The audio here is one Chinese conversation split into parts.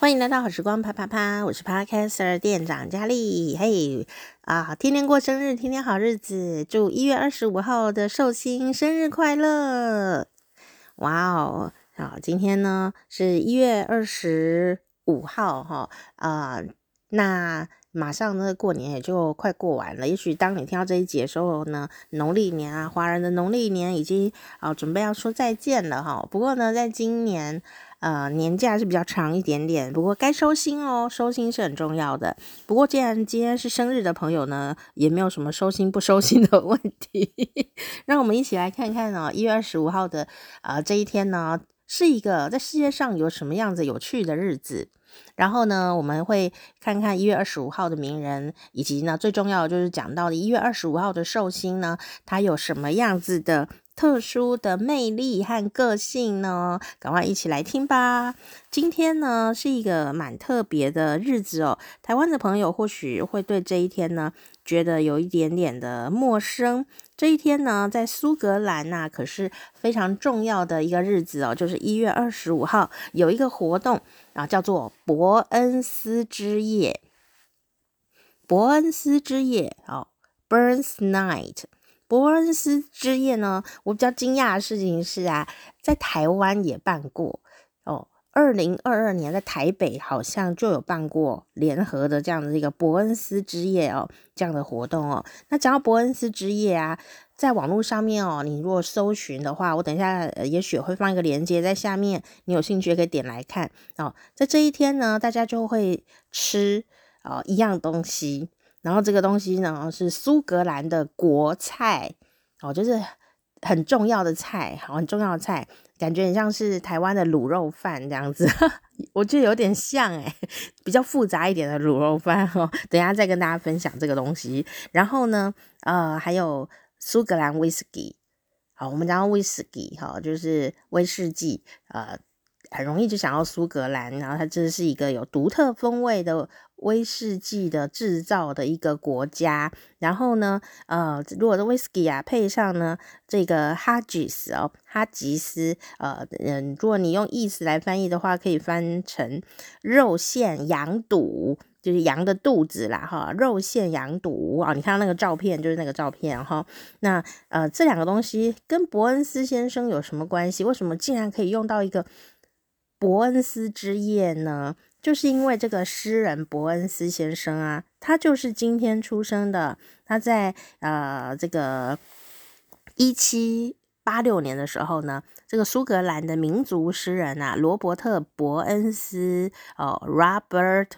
欢迎来到好时光啪啪啪，我是 Podcaster 店长佳丽。嘿啊，天天过生日，天天好日子，祝一月二十五号的寿星生日快乐！哇哦，好，今天呢是一月二十五号哈啊，那马上呢过年也就快过完了。也许当你听到这一节的时候呢，农历年啊，华人的农历年已经啊准备要说再见了哈。不过呢，在今年。呃，年假是比较长一点点，不过该收心哦，收心是很重要的。不过既然今天是生日的朋友呢，也没有什么收心不收心的问题。让我们一起来看看哦，一月二十五号的啊、呃、这一天呢，是一个在世界上有什么样子有趣的日子。然后呢，我们会看看一月二十五号的名人，以及呢最重要的就是讲到的一月二十五号的寿星呢，他有什么样子的。特殊的魅力和个性呢？赶快一起来听吧！今天呢是一个蛮特别的日子哦。台湾的朋友或许会对这一天呢觉得有一点点的陌生。这一天呢，在苏格兰呐、可是非常重要的一个日子哦，就是一月二十五号有一个活动啊，叫做伯恩斯之夜。伯恩斯之夜哦，Burns Night。伯恩斯之夜呢，我比较惊讶的事情是啊，在台湾也办过哦。二零二二年在台北好像就有办过联合的这样的一个伯恩斯之夜哦，这样的活动哦。那讲到伯恩斯之夜啊，在网络上面哦，你如果搜寻的话，我等一下也许会放一个链接在下面，你有兴趣可以点来看哦。在这一天呢，大家就会吃哦一样东西。然后这个东西呢是苏格兰的国菜哦，就是很重要的菜，好，很重要的菜，感觉很像是台湾的卤肉饭这样子，我觉得有点像诶，比较复杂一点的卤肉饭哦。等一下再跟大家分享这个东西。然后呢，呃，还有苏格兰威士忌，好，我们讲到威士忌哈，就是威士忌，呃。很容易就想到苏格兰，然后它这是一个有独特风味的威士忌的制造的一个国家。然后呢，呃，如果的威士忌啊配上呢这个哈吉斯哦，哈吉斯，呃，嗯，如果你用意思来翻译的话，可以翻成肉馅羊肚，就是羊的肚子啦，哈，肉馅羊肚啊。你看那个照片，就是那个照片哈。那呃，这两个东西跟伯恩斯先生有什么关系？为什么竟然可以用到一个？伯恩斯之夜呢，就是因为这个诗人伯恩斯先生啊，他就是今天出生的。他在呃这个一七八六年的时候呢，这个苏格兰的民族诗人啊，罗伯特伯恩斯哦，Robert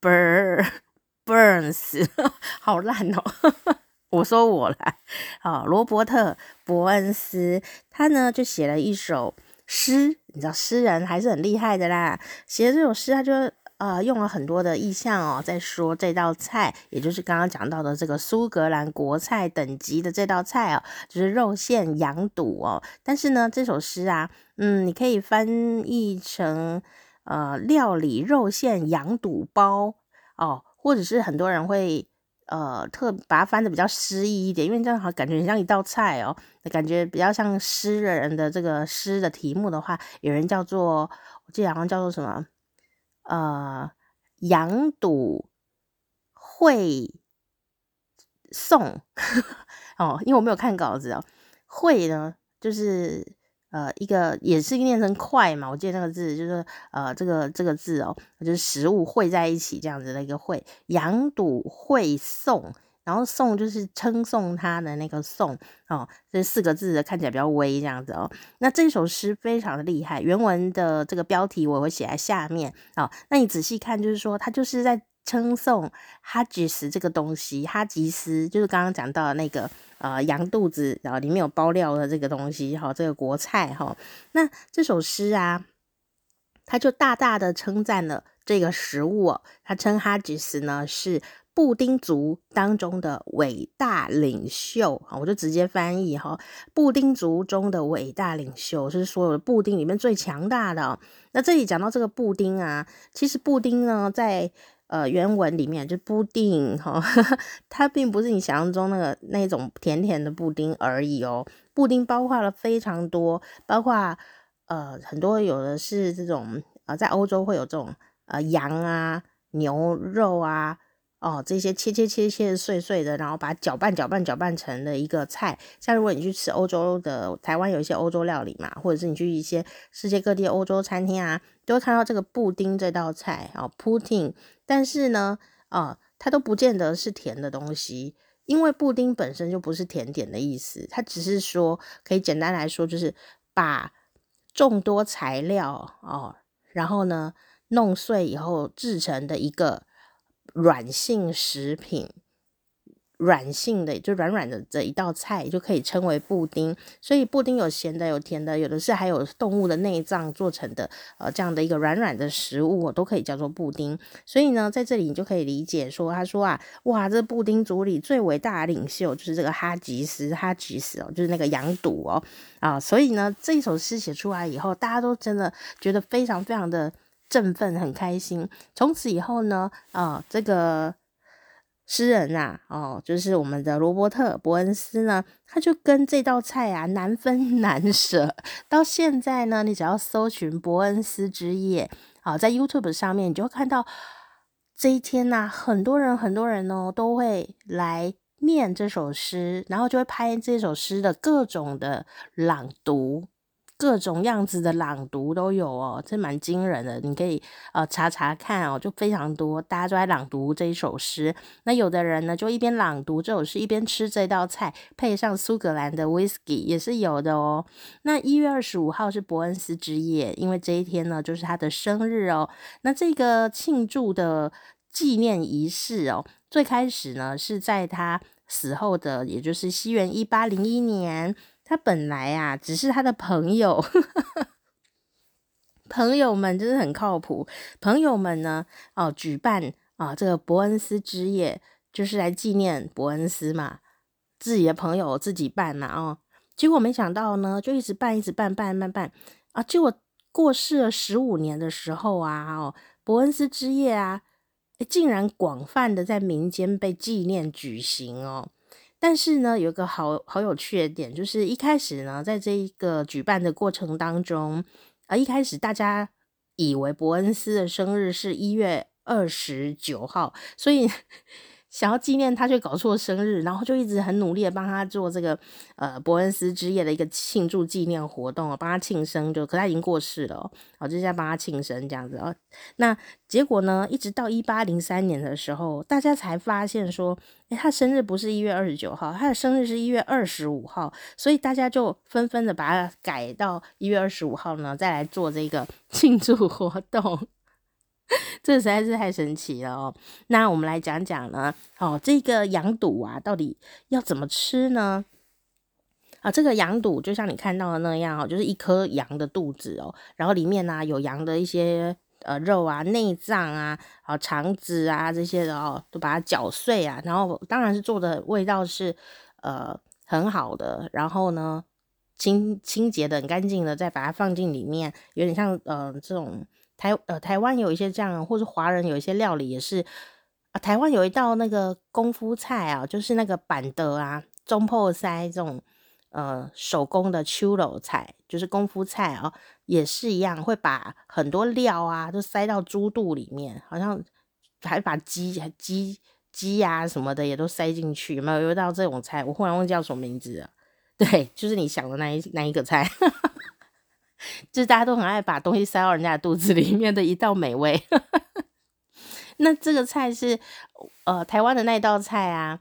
Bur Burns，好烂哦，我说我来，哦，罗伯特伯恩斯，他呢就写了一首。诗，你知道诗人还是很厉害的啦。写的这首诗，他就呃用了很多的意象哦，在说这道菜，也就是刚刚讲到的这个苏格兰国菜等级的这道菜哦，就是肉馅羊肚哦。但是呢，这首诗啊，嗯，你可以翻译成呃料理肉馅羊肚包哦，或者是很多人会。呃，特把它翻的比较诗意一点，因为这样好感觉很像一道菜哦，感觉比较像诗人的这个诗的题目的话，有人叫做，我记得好像叫做什么，呃，羊肚会送 哦，因为我没有看稿子哦，会呢就是。呃，一个也是念成快嘛，我记得那个字就是呃，这个这个字哦，就是食物汇在一起这样子的一个汇，羊肚会送，然后送就是称颂他的那个送哦，这四个字看起来比较微这样子哦。那这首诗非常的厉害，原文的这个标题我会写在下面哦。那你仔细看，就是说他就是在称颂哈吉斯这个东西，哈吉斯就是刚刚讲到那个。呃，羊肚子，然后里面有包料的这个东西，哈，这个国菜，哈。那这首诗啊，他就大大的称赞了这个食物哦。他称哈吉斯呢是布丁族当中的伟大领袖，我就直接翻译哈，布丁族中的伟大领袖，是所有的布丁里面最强大的。那这里讲到这个布丁啊，其实布丁呢，在呃，原文里面就布丁哈，它并不是你想象中那个那种甜甜的布丁而已哦。布丁包括了非常多，包括呃很多有的是这种、呃，在欧洲会有这种呃羊啊、牛肉啊。哦，这些切切切切碎碎的，然后把搅拌搅拌搅拌成的一个菜。像如果你去吃欧洲的，台湾有一些欧洲料理嘛，或者是你去一些世界各地欧洲餐厅啊，都会看到这个布丁这道菜啊，pudding。但是呢，啊，它都不见得是甜的东西，因为布丁本身就不是甜点的意思，它只是说可以简单来说，就是把众多材料哦，然后呢弄碎以后制成的一个。软性食品，软性的就软软的这一道菜就可以称为布丁。所以布丁有咸的，有甜的，有的是还有动物的内脏做成的，呃，这样的一个软软的食物，都可以叫做布丁。所以呢，在这里你就可以理解说，他说啊，哇，这布丁族里最伟大的领袖就是这个哈吉斯，哈吉斯哦，就是那个羊肚哦，啊，所以呢，这一首诗写出来以后，大家都真的觉得非常非常的。振奋，很开心。从此以后呢，啊、呃，这个诗人啊，哦，就是我们的罗伯特·伯恩斯呢，他就跟这道菜啊难分 难舍。到现在呢，你只要搜寻伯恩斯之夜，啊、在 YouTube 上面，你就会看到这一天呐、啊，很多人很多人哦都会来念这首诗，然后就会拍这首诗的各种的朗读。各种样子的朗读都有哦，这蛮惊人的。你可以呃查查看哦，就非常多，大家都在朗读这一首诗。那有的人呢，就一边朗读这首诗，一边吃这道菜，配上苏格兰的 whisky 也是有的哦。那一月二十五号是伯恩斯之夜，因为这一天呢就是他的生日哦。那这个庆祝的纪念仪式哦，最开始呢是在他死后的，也就是西元一八零一年。他本来啊，只是他的朋友，朋友们真的很靠谱。朋友们呢，哦，举办啊这个伯恩斯之夜，就是来纪念伯恩斯嘛。自己的朋友自己办嘛，哦，结果没想到呢，就一直办，一直办，办办办啊。结果过世了十五年的时候啊，哦，伯恩斯之夜啊，竟然广泛的在民间被纪念举行哦。但是呢，有个好好有趣的点，就是一开始呢，在这一个举办的过程当中，啊，一开始大家以为伯恩斯的生日是一月二十九号，所以。想要纪念他，却搞错生日，然后就一直很努力的帮他做这个呃伯恩斯之夜的一个庆祝纪念活动，帮他庆生就，可他已经过世了哦，就在帮他庆生这样子哦。那结果呢，一直到一八零三年的时候，大家才发现说，诶，他生日不是一月二十九号，他的生日是一月二十五号，所以大家就纷纷的把它改到一月二十五号呢，再来做这个 庆祝活动。这实在是太神奇了哦！那我们来讲讲呢，哦，这个羊肚啊，到底要怎么吃呢？啊，这个羊肚就像你看到的那样哦，就是一颗羊的肚子哦，然后里面呢、有羊的一些呃肉啊、内脏啊、啊肠子啊这些的哦，都把它搅碎啊，然后当然是做的味道是呃很好的，然后呢清清洁的很干净的，再把它放进里面，有点像呃这种。台呃台湾有一些这样，或是华人有一些料理也是啊。台湾有一道那个功夫菜啊，就是那个板德啊、中破塞这种呃手工的手路菜，就是功夫菜啊，也是一样，会把很多料啊都塞到猪肚里面，好像还把鸡鸡鸡呀什么的也都塞进去。有没有有一道这种菜？我忽然忘记叫什么名字了。对，就是你想的那一那一个菜。就是大家都很爱把东西塞到人家肚子里面的一道美味。那这个菜是呃台湾的那道菜啊，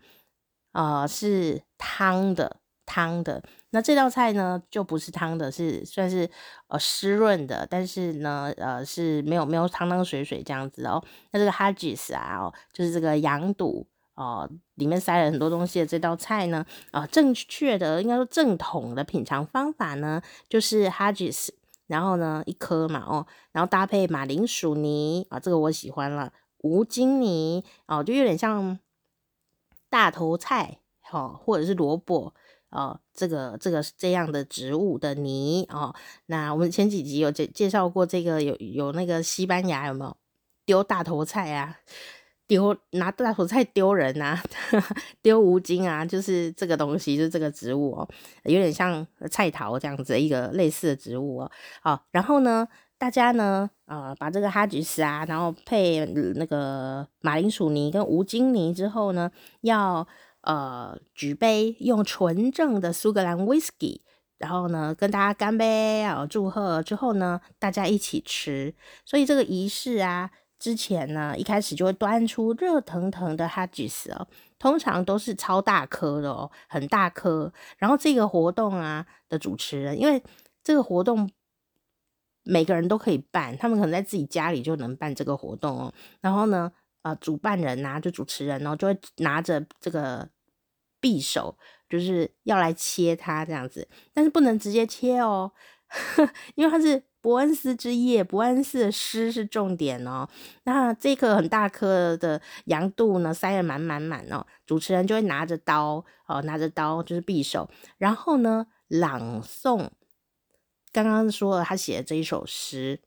呃是汤的汤的。那这道菜呢就不是汤的，是算是呃湿润的，但是呢呃是没有没有汤汤水水这样子哦。那这个 haggis 啊哦，就是这个羊肚哦，里面塞了很多东西的这道菜呢啊、正确的应该说正统的品尝方法呢就是 haggis。然后呢，一颗嘛，哦，然后搭配马铃薯泥啊，这个我喜欢了，无筋泥哦，就有点像大头菜，哦，或者是萝卜哦，这个这个这样的植物的泥哦。那我们前几集有介介绍过这个，有有那个西班牙有没有丢大头菜啊？丢拿大头菜丢人啊，丢无精啊，就是这个东西，就是这个植物哦，有点像菜桃这样子一个类似的植物哦。好，然后呢，大家呢，呃，把这个哈吉斯啊，然后配那个马铃薯泥跟无精泥之后呢，要呃举杯用纯正的苏格兰 whisky，然后呢跟大家干杯啊，祝贺之后呢，大家一起吃。所以这个仪式啊，之前呢一开始就会端出热腾腾的哈吉斯哦，通常都是超大颗的哦，很大颗。然后这个活动啊的主持人，因为这个活动。每个人都可以办，他们可能在自己家里就能办这个活动哦。然后呢，呃，主办人呐、啊，就主持人、哦，就会拿着这个匕首，就是要来切它这样子。但是不能直接切哦，因为它是伯恩斯之夜，伯恩斯的诗是重点哦。那这个很大颗的羊肚呢，塞得满满满哦。主持人就会拿着刀哦，拿着刀就是匕首，然后呢，朗诵。刚刚说了，他写的这一首诗，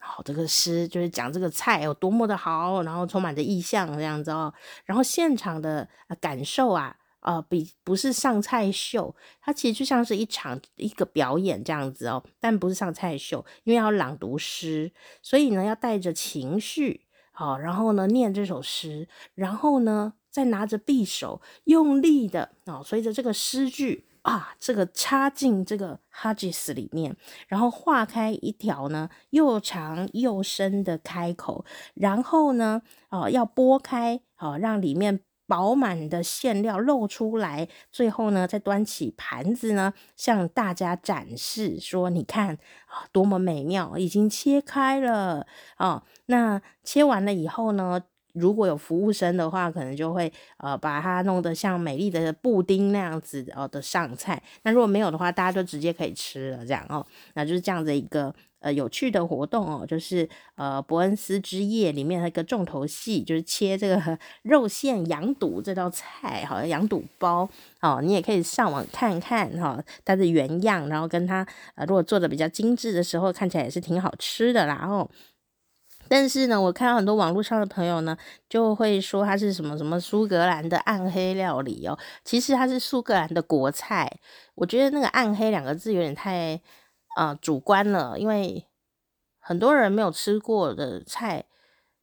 好，这个诗就是讲这个菜有多么的好，然后充满着意象这样子哦。然后现场的感受啊，呃，比不是上菜秀，它其实就像是一场一个表演这样子哦，但不是上菜秀，因为要朗读诗，所以呢要带着情绪，好，然后呢念这首诗，然后呢再拿着匕首用力的哦，随着这个诗句。啊，这个插进这个哈吉斯里面，然后划开一条呢又长又深的开口，然后呢，哦、呃，要拨开，好、呃，让里面饱满的馅料露出来，最后呢，再端起盘子呢，向大家展示说，你看啊，多么美妙，已经切开了啊、那切完了以后呢？如果有服务生的话，可能就会呃把它弄得像美丽的布丁那样子哦的上菜。那如果没有的话，大家就直接可以吃了，这样哦。那就是这样的一个呃有趣的活动哦，就是呃伯恩斯之夜里面的一个重头戏，就是切这个 肉馅羊肚这道菜，好像羊肚包哦，你也可以上网看看哈、它的原样，然后跟它呃如果做的比较精致的时候，看起来也是挺好吃的啦哦。但是呢，我看到很多网络上的朋友呢，就会说它是什么什么苏格兰的暗黑料理哦。其实它是苏格兰的国菜。我觉得那个“暗黑”两个字有点太啊、主观了，因为很多人没有吃过的菜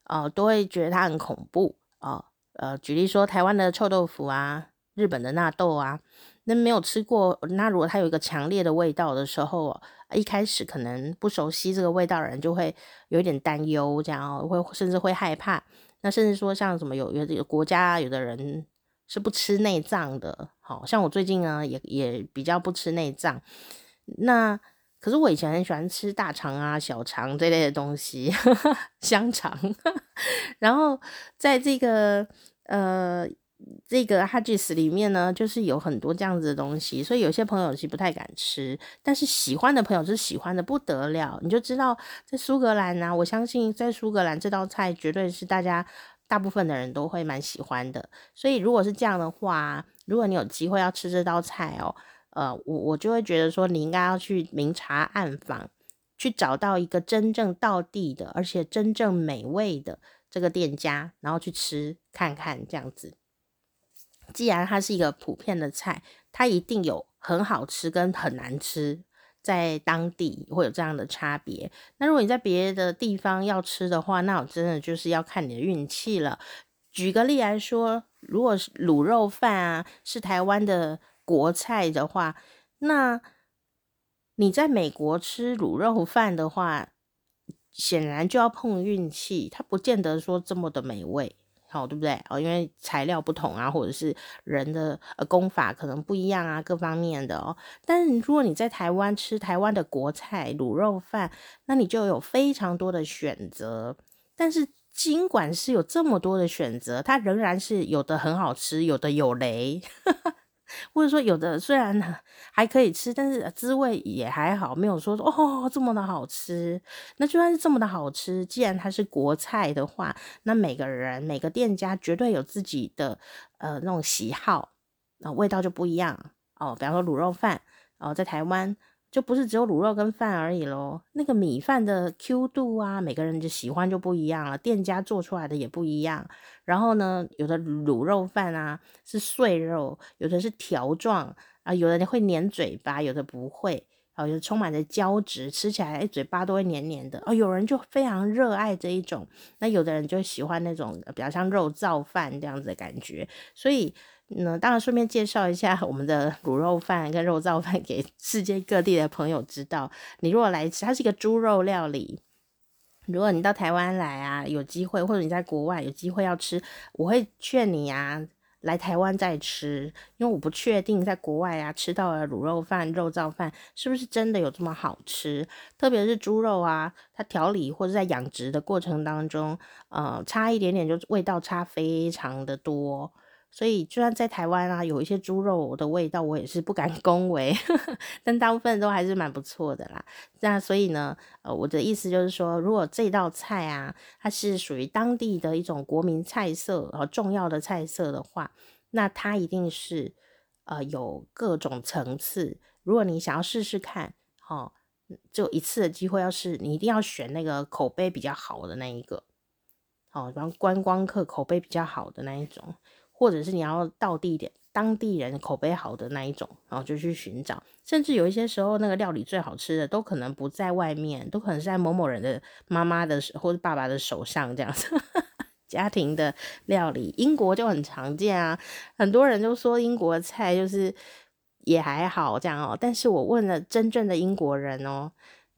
啊、都会觉得它很恐怖啊。呃，举例说台湾的臭豆腐啊，日本的纳豆啊。那没有吃过，那如果它有一个强烈的味道的时候，一开始可能不熟悉这个味道的人就会有一点担忧，这样会甚至会害怕。那甚至说像什么有有的国家有的人是不吃内脏的，好像我最近呢也也比较不吃内脏。那可是我以前很喜欢吃大肠啊、小肠这类的东西，呵 呵香肠。然后在这个呃。这个哈吉斯里面呢，就是有很多这样子的东西，所以有些朋友其实不太敢吃，但是喜欢的朋友是喜欢的不得了。你就知道，在苏格兰呢、啊，我相信在苏格兰这道菜绝对是大家大部分的人都会蛮喜欢的。所以如果是这样的话，如果你有机会要吃这道菜哦，呃，我我就会觉得说，你应该要去明察暗访，去找到一个真正道地的，而且真正美味的这个店家，然后去吃看看这样子。既然它是一个普遍的菜，它一定有很好吃跟很难吃，在当地会有这样的差别。那如果你在别的地方要吃的话，那我真的就是要看你的运气了。举个例来说，如果是卤肉饭啊，是台湾的国菜的话，那你在美国吃卤肉饭的话，显然就要碰运气，它不见得说这么的美味。好，对不对？哦，因为材料不同啊，或者是人的呃功法可能不一样啊，各方面的哦。但是如果你在台湾吃台湾的国菜卤肉饭，那你就有非常多的选择。但是尽管是有这么多的选择，它仍然是有的很好吃，有的有雷。或者说有的虽然还可以吃，但是滋味也还好，没有说哦这么的好吃。那就算是这么的好吃，既然它是国菜的话，那每个人每个店家绝对有自己的呃那种喜好，那味道就不一样哦。比方说卤肉饭哦，在台湾。就不是只有卤肉跟饭而已喽，那个米饭的 Q 度啊，每个人就喜欢就不一样了，店家做出来的也不一样。然后呢，有的卤肉饭啊是碎肉，有的是条状啊，有的会粘嘴巴，有的不会。哦，就充满着胶质，吃起来嘴巴都会黏黏的。哦，有人就非常热爱这一种，那有的人就喜欢那种比较像肉燥饭这样子的感觉。所以那，当然顺便介绍一下 我们的卤肉饭跟肉燥饭 给世界各地的朋友知道。你如果来吃，它是一个猪肉料理。如果你到台湾来啊，有机会，或者你在国外有机会要吃，我会劝你啊。来台湾再吃，因为我不确定在国外啊吃到的卤肉饭、肉燥饭是不是真的有这么好吃。特别是猪肉啊，它调理或者在养殖的过程当中，呃，差一点点就味道差非常的多。所以，就算在台湾啊，有一些猪肉的味道，我也是不敢 恭维，但大部分都还是蛮不错的啦。那所以呢，呃，我的意思就是说，如果这道菜啊，它是属于当地的一种国民菜色和重要的菜色的话，那它一定是呃有各种层次。如果你想要试试看，哦，就一次的机会，要试，你一定要选那个口碑比较好的那一个，哦，然后观光客口碑比较好的那一种。或者是你要到地点，当地人口碑好的那一种，然后就去寻找。甚至有一些时候，那个料理最好吃的都可能不在外面，都可能是在某某人的妈妈的或者爸爸的手上这样子。家庭的料理，英国就很常见啊。很多人都说英国菜就是也还好这样哦。但是我问了真正的英国人哦，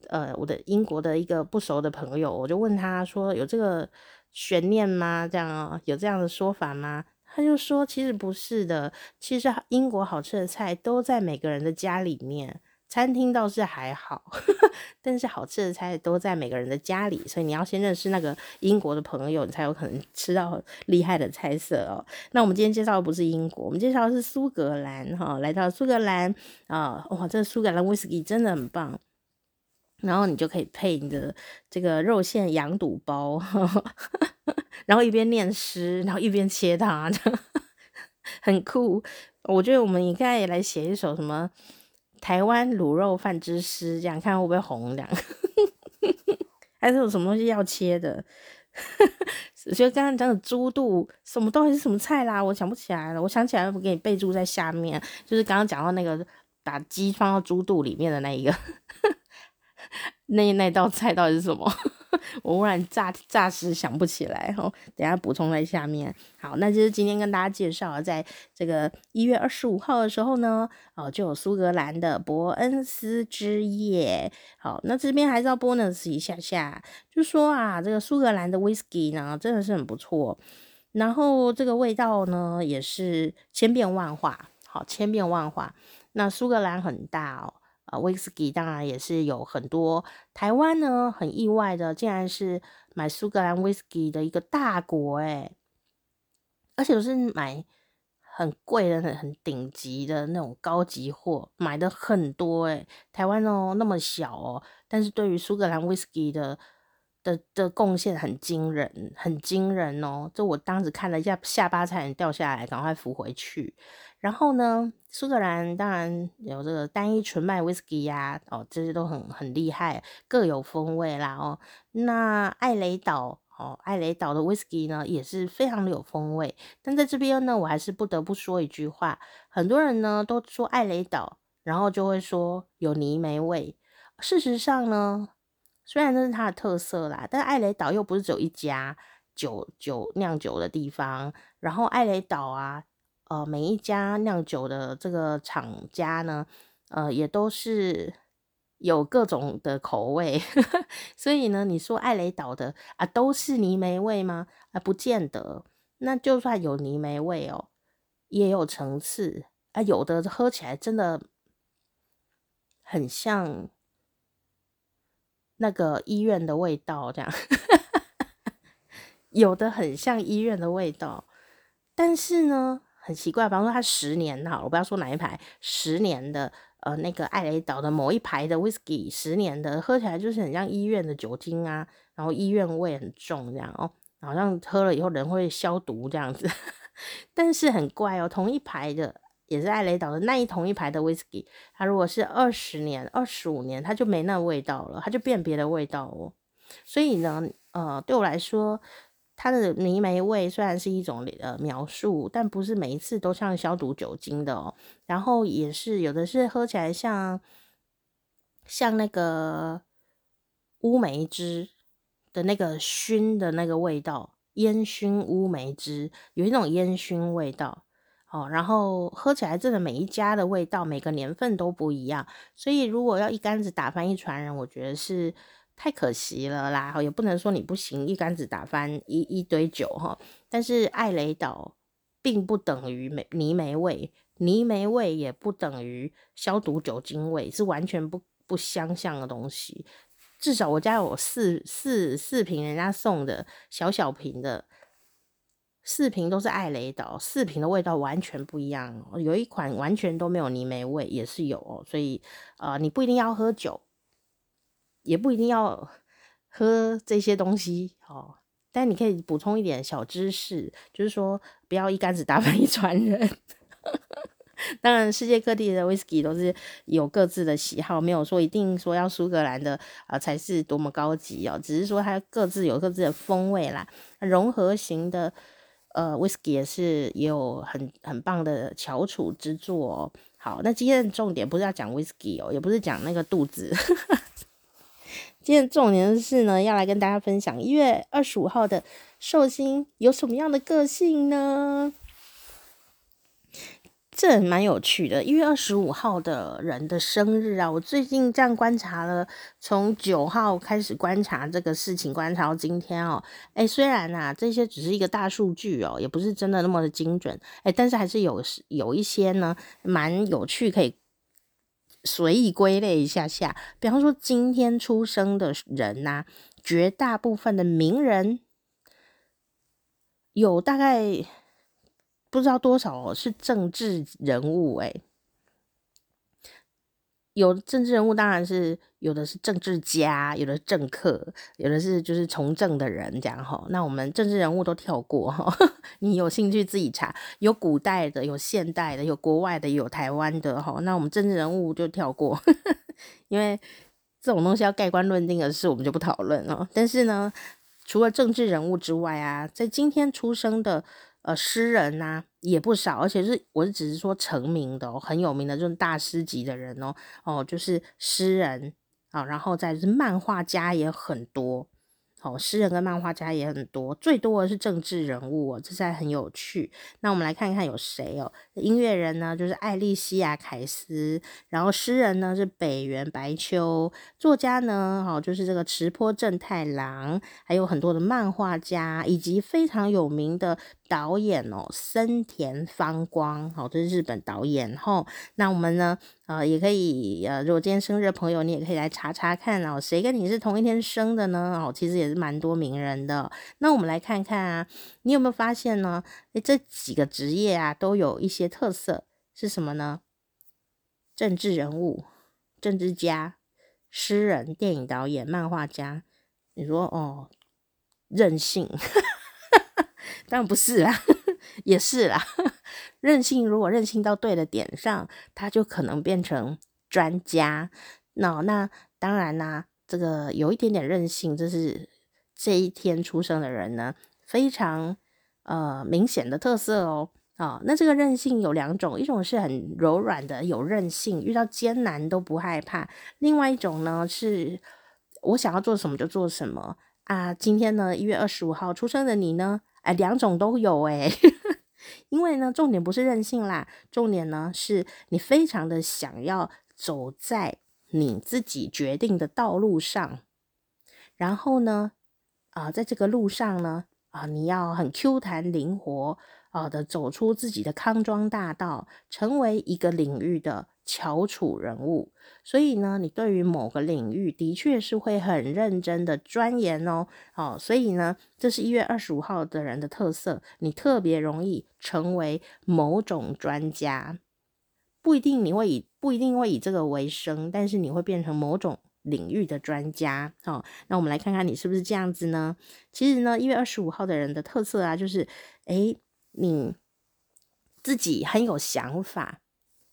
呃，我的英国的一个不熟的朋友，我就问他说：“有这个悬念吗？这样哦，有这样的说法吗？”他就说：“其实不是的，其实英国好吃的菜都在每个人的家里面，餐厅倒是还好，呵呵，但是好吃的菜都在每个人的家里，所以你要先认识那个英国的朋友，你才有可能吃到厉害的菜色哦。那我们今天介绍的不是英国，我们介绍的是苏格兰哈，来到苏格兰啊，哇，这苏格兰威士忌真的很棒，然后你就可以配你的这个肉馅羊肚包。呵呵”然后一边念诗，然后一边切它，很酷。我觉得我们应该也来写一首什么台湾卤肉饭之诗，这样看会不会红？这样，还是有什么东西要切的？我觉得刚刚讲的猪肚，什么东西是什么菜啦？我想不起来了。我想起来，我给你备注在下面，就是刚刚讲到那个把鸡放到猪肚里面的那一个，那那道菜到底是什么？我忽然暂暂时想不起来哦，等下补充在下面。好，那就是今天跟大家介绍，在这个一月二十五号的时候呢，哦，就有苏格兰的伯恩斯之夜。好，那这边还是要 bonus 一下下，就说啊，这个苏格兰的 whisky 呢，真的是很不错，然后这个味道呢，也是千变万化，好，千变万化。那苏格兰很大哦。啊，威士忌当然也是有很多。台湾呢，很意外的，竟然是买苏格兰威士忌的一个大国诶，而且都是买很贵的、很很顶级的那种高级货，买的很多诶。台湾哦那么小哦，但是对于苏格兰威士忌的的的贡献很惊人，很惊人哦。这我当时看了一下，下巴差点掉下来，赶快扶回去。然后呢，苏格兰当然有这个单一纯麦威士忌呀，哦，这些都很很厉害，各有风味啦哦。那艾雷岛哦，艾雷岛的威士忌呢也是非常的有风味。但在这边呢，我还是不得不说一句话，很多人呢都说艾雷岛，然后就会说有泥煤味。事实上呢，虽然这是它的特色啦，但艾雷岛又不是只有一家酒酒酿酒的地方。然后艾雷岛啊。呃，每一家酿酒的这个厂家呢，呃，也都是有各种的口味，所以呢，你说艾雷岛的啊，都是泥煤味吗？啊，不见得。那就算有泥煤味哦，也有层次啊，有的喝起来真的很像那个医院的味道，这样，有的很像医院的味道，但是呢。很奇怪，比方说它十年哈，我不要说哪一排，十年的呃那个艾雷岛的某一排的 whisky，十年的喝起来就是很像医院的酒精啊，然后医院味很重这样哦，好像喝了以后人会消毒这样子，但是很怪哦，同一排的也是艾雷岛的那一同一排的 whisky，它如果是二十年、二十五年，它就没那味道了，它就变别的味道哦，所以呢，呃，对我来说。它的泥煤味虽然是一种呃描述，但不是每一次都像消毒酒精的哦。然后也是有的是喝起来像像那个乌梅汁的那个熏的那个味道，烟熏乌梅汁有一种烟熏味道。哦，然后喝起来真的每一家的味道，每个年份都不一样，所以如果要一竿子打翻一船人，我觉得是太可惜了啦。也不能说你不行，一竿子打翻一一堆酒哈。但是艾雷岛并不等于梅泥煤味，泥煤味也不等于消毒酒精味，是完全不不相像的东西。至少我家有四四四瓶人家送的小小瓶的。四瓶都是艾雷岛，四瓶的味道完全不一样。有一款完全都没有泥煤味，也是有哦。所以，呃，你不一定要喝酒，也不一定要喝这些东西哦。但你可以补充一点小知识，就是说不要一竿子打 翻一船人。当然，世界各地的威士忌都是有各自的喜好，没有说一定说要苏格兰的啊、才是多么高级哦。只是说它各自有各自的风味啦，融合型的。呃，whisky 也是也有很很棒的翘楚之作哦。好，那今天的重点不是要讲 whisky 哦，也不是讲那个肚子。今天重点是呢，要来跟大家分享一月二十五号的寿星有什么样的个性呢？这蛮有趣的，一月二十五号的人的生日啊，我最近这样观察了，从九号开始观察这个事情，观察到今天哦，诶，虽然啊这些只是一个大数据哦，也不是真的那么的精准，诶，但是还是有有一些呢蛮有趣，可以随意归类一下下。比方说今天出生的人呐、啊，绝大部分的名人有大概。不知道多少是政治人物诶，有政治人物当然是有的是政治家，有的政客，有的是就是从政的人这样哈。那我们政治人物都跳过哈，你有兴趣自己查，有古代的，有现代的，有国外的，有台湾的哈。那我们政治人物就跳过，因为这种东西要盖棺论定的事，我们就不讨论了。但是呢，除了政治人物之外啊，在今天出生的。呃，诗人呐、也不少，而且是我是只是说成名的、哦，很有名的这种大师级的人哦，哦，就是诗人啊，然后再是漫画家也很多。哦，诗人跟漫画家也很多，最多的是政治人物哦，这在很有趣。那我们来看一看有谁哦？音乐人呢，就是艾莉西亚凯斯，然后诗人呢是北原白秋，作家呢，哦，就是这个池坡正太郎，还有很多的漫画家，以及非常有名的导演哦，森田芳光，好，这是日本导演。吼，那我们呢？呃，也可以，呃，如果今天生日的朋友，你也可以来查查看哦，谁跟你是同一天生的呢？哦，其实也是蛮多名人的。那我们来看看啊，你有没有发现呢？诶，这几个职业啊，都有一些特色，是什么呢？政治人物、政治家、诗人、电影导演、漫画家。你说哦，任性？当然不是啦，也是啦。任性，如果任性到对的点上，他就可能变成专家。那那当然啦、啊，这个有一点点任性，这是这一天出生的人呢，非常呃明显的特色哦。啊、那这个韧性有两种，一种是很柔软的有韧性，遇到艰难都不害怕；另外一种呢，是我想要做什么就做什么啊。今天呢，一月二十五号出生的你呢，哎，两种都有哎。因为呢，重点不是任性啦，重点呢是你非常的想要走在你自己决定的道路上，然后呢，啊、在这个路上呢，啊、你要很 Q 弹灵活啊、的走出自己的康庄大道，成为一个领域的翘楚人物。所以呢，你对于某个领域的确是会很认真的钻研哦，哦，所以呢，这是一月二十五号的人的特色，你特别容易成为某种专家，不一定你会以不一定会以这个为生，但是你会变成某种领域的专家。哦，那我们来看看你是不是这样子呢？其实呢，一月二十五号的人的特色啊，就是诶，你自己很有想法。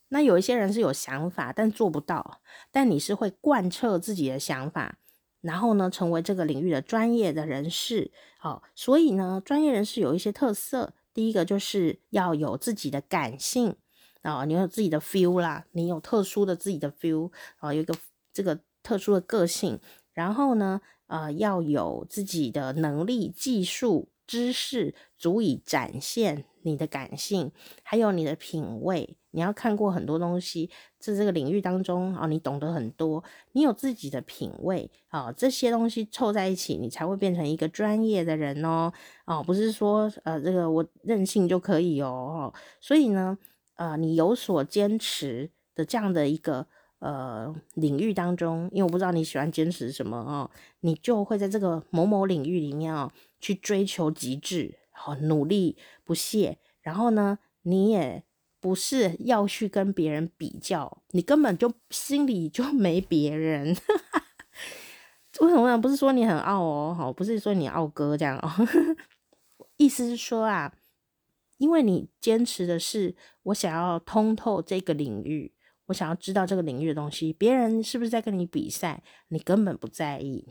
那有一些人是有想法，但做不到。但你是会贯彻自己的想法，然后呢，成为这个领域的专业的人士。好，所以呢，专业人士有一些特色。第一个就是要有自己的感性啊，你有自己的 feel 啦，你有特殊的自己的 feel 啊，有一个这个特殊的个性，然后呢，呃，要有自己的能力、技术、知识，足以展现你的感性，还有你的品味。你要看过很多东西，在这个领域当中啊，你懂得很多，你有自己的品味啊，这些东西凑在一起，你才会变成一个专业的人哦。哦，不是说呃，这个我任性就可以哦。所以呢，呃，你有所坚持的这样的一个呃领域当中，因为我不知道你喜欢坚持什么哦，你就会在这个某某领域里面哦，去追求极致，好努力不懈，然后呢，你也。不是要去跟别人比较，你根本就心里就没别人。为什么呢？不是说你很傲哦，好，不是说你傲哥这样哦。意思是说啊，因为你坚持的是我想要通透这个领域，我想要知道这个领域的东西，别人是不是在跟你比赛，你根本不在意。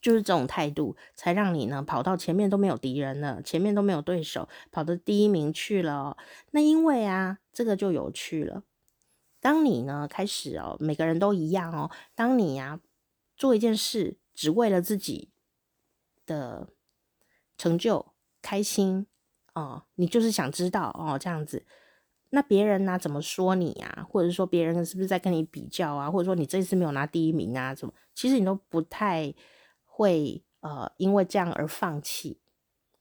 就是这种态度，才让你呢跑到前面都没有敌人了，前面都没有对手，跑到第一名去了哦。那因为啊，这个就有趣了。当你呢开始哦，每个人都一样哦。当你呀做一件事，只为了自己的成就、开心哦，你就是想知道哦这样子。那别人呢怎么说你啊？或者说别人是不是在跟你比较啊？或者说你这次没有拿第一名啊？怎么？其实你都不太。会呃，因为这样而放弃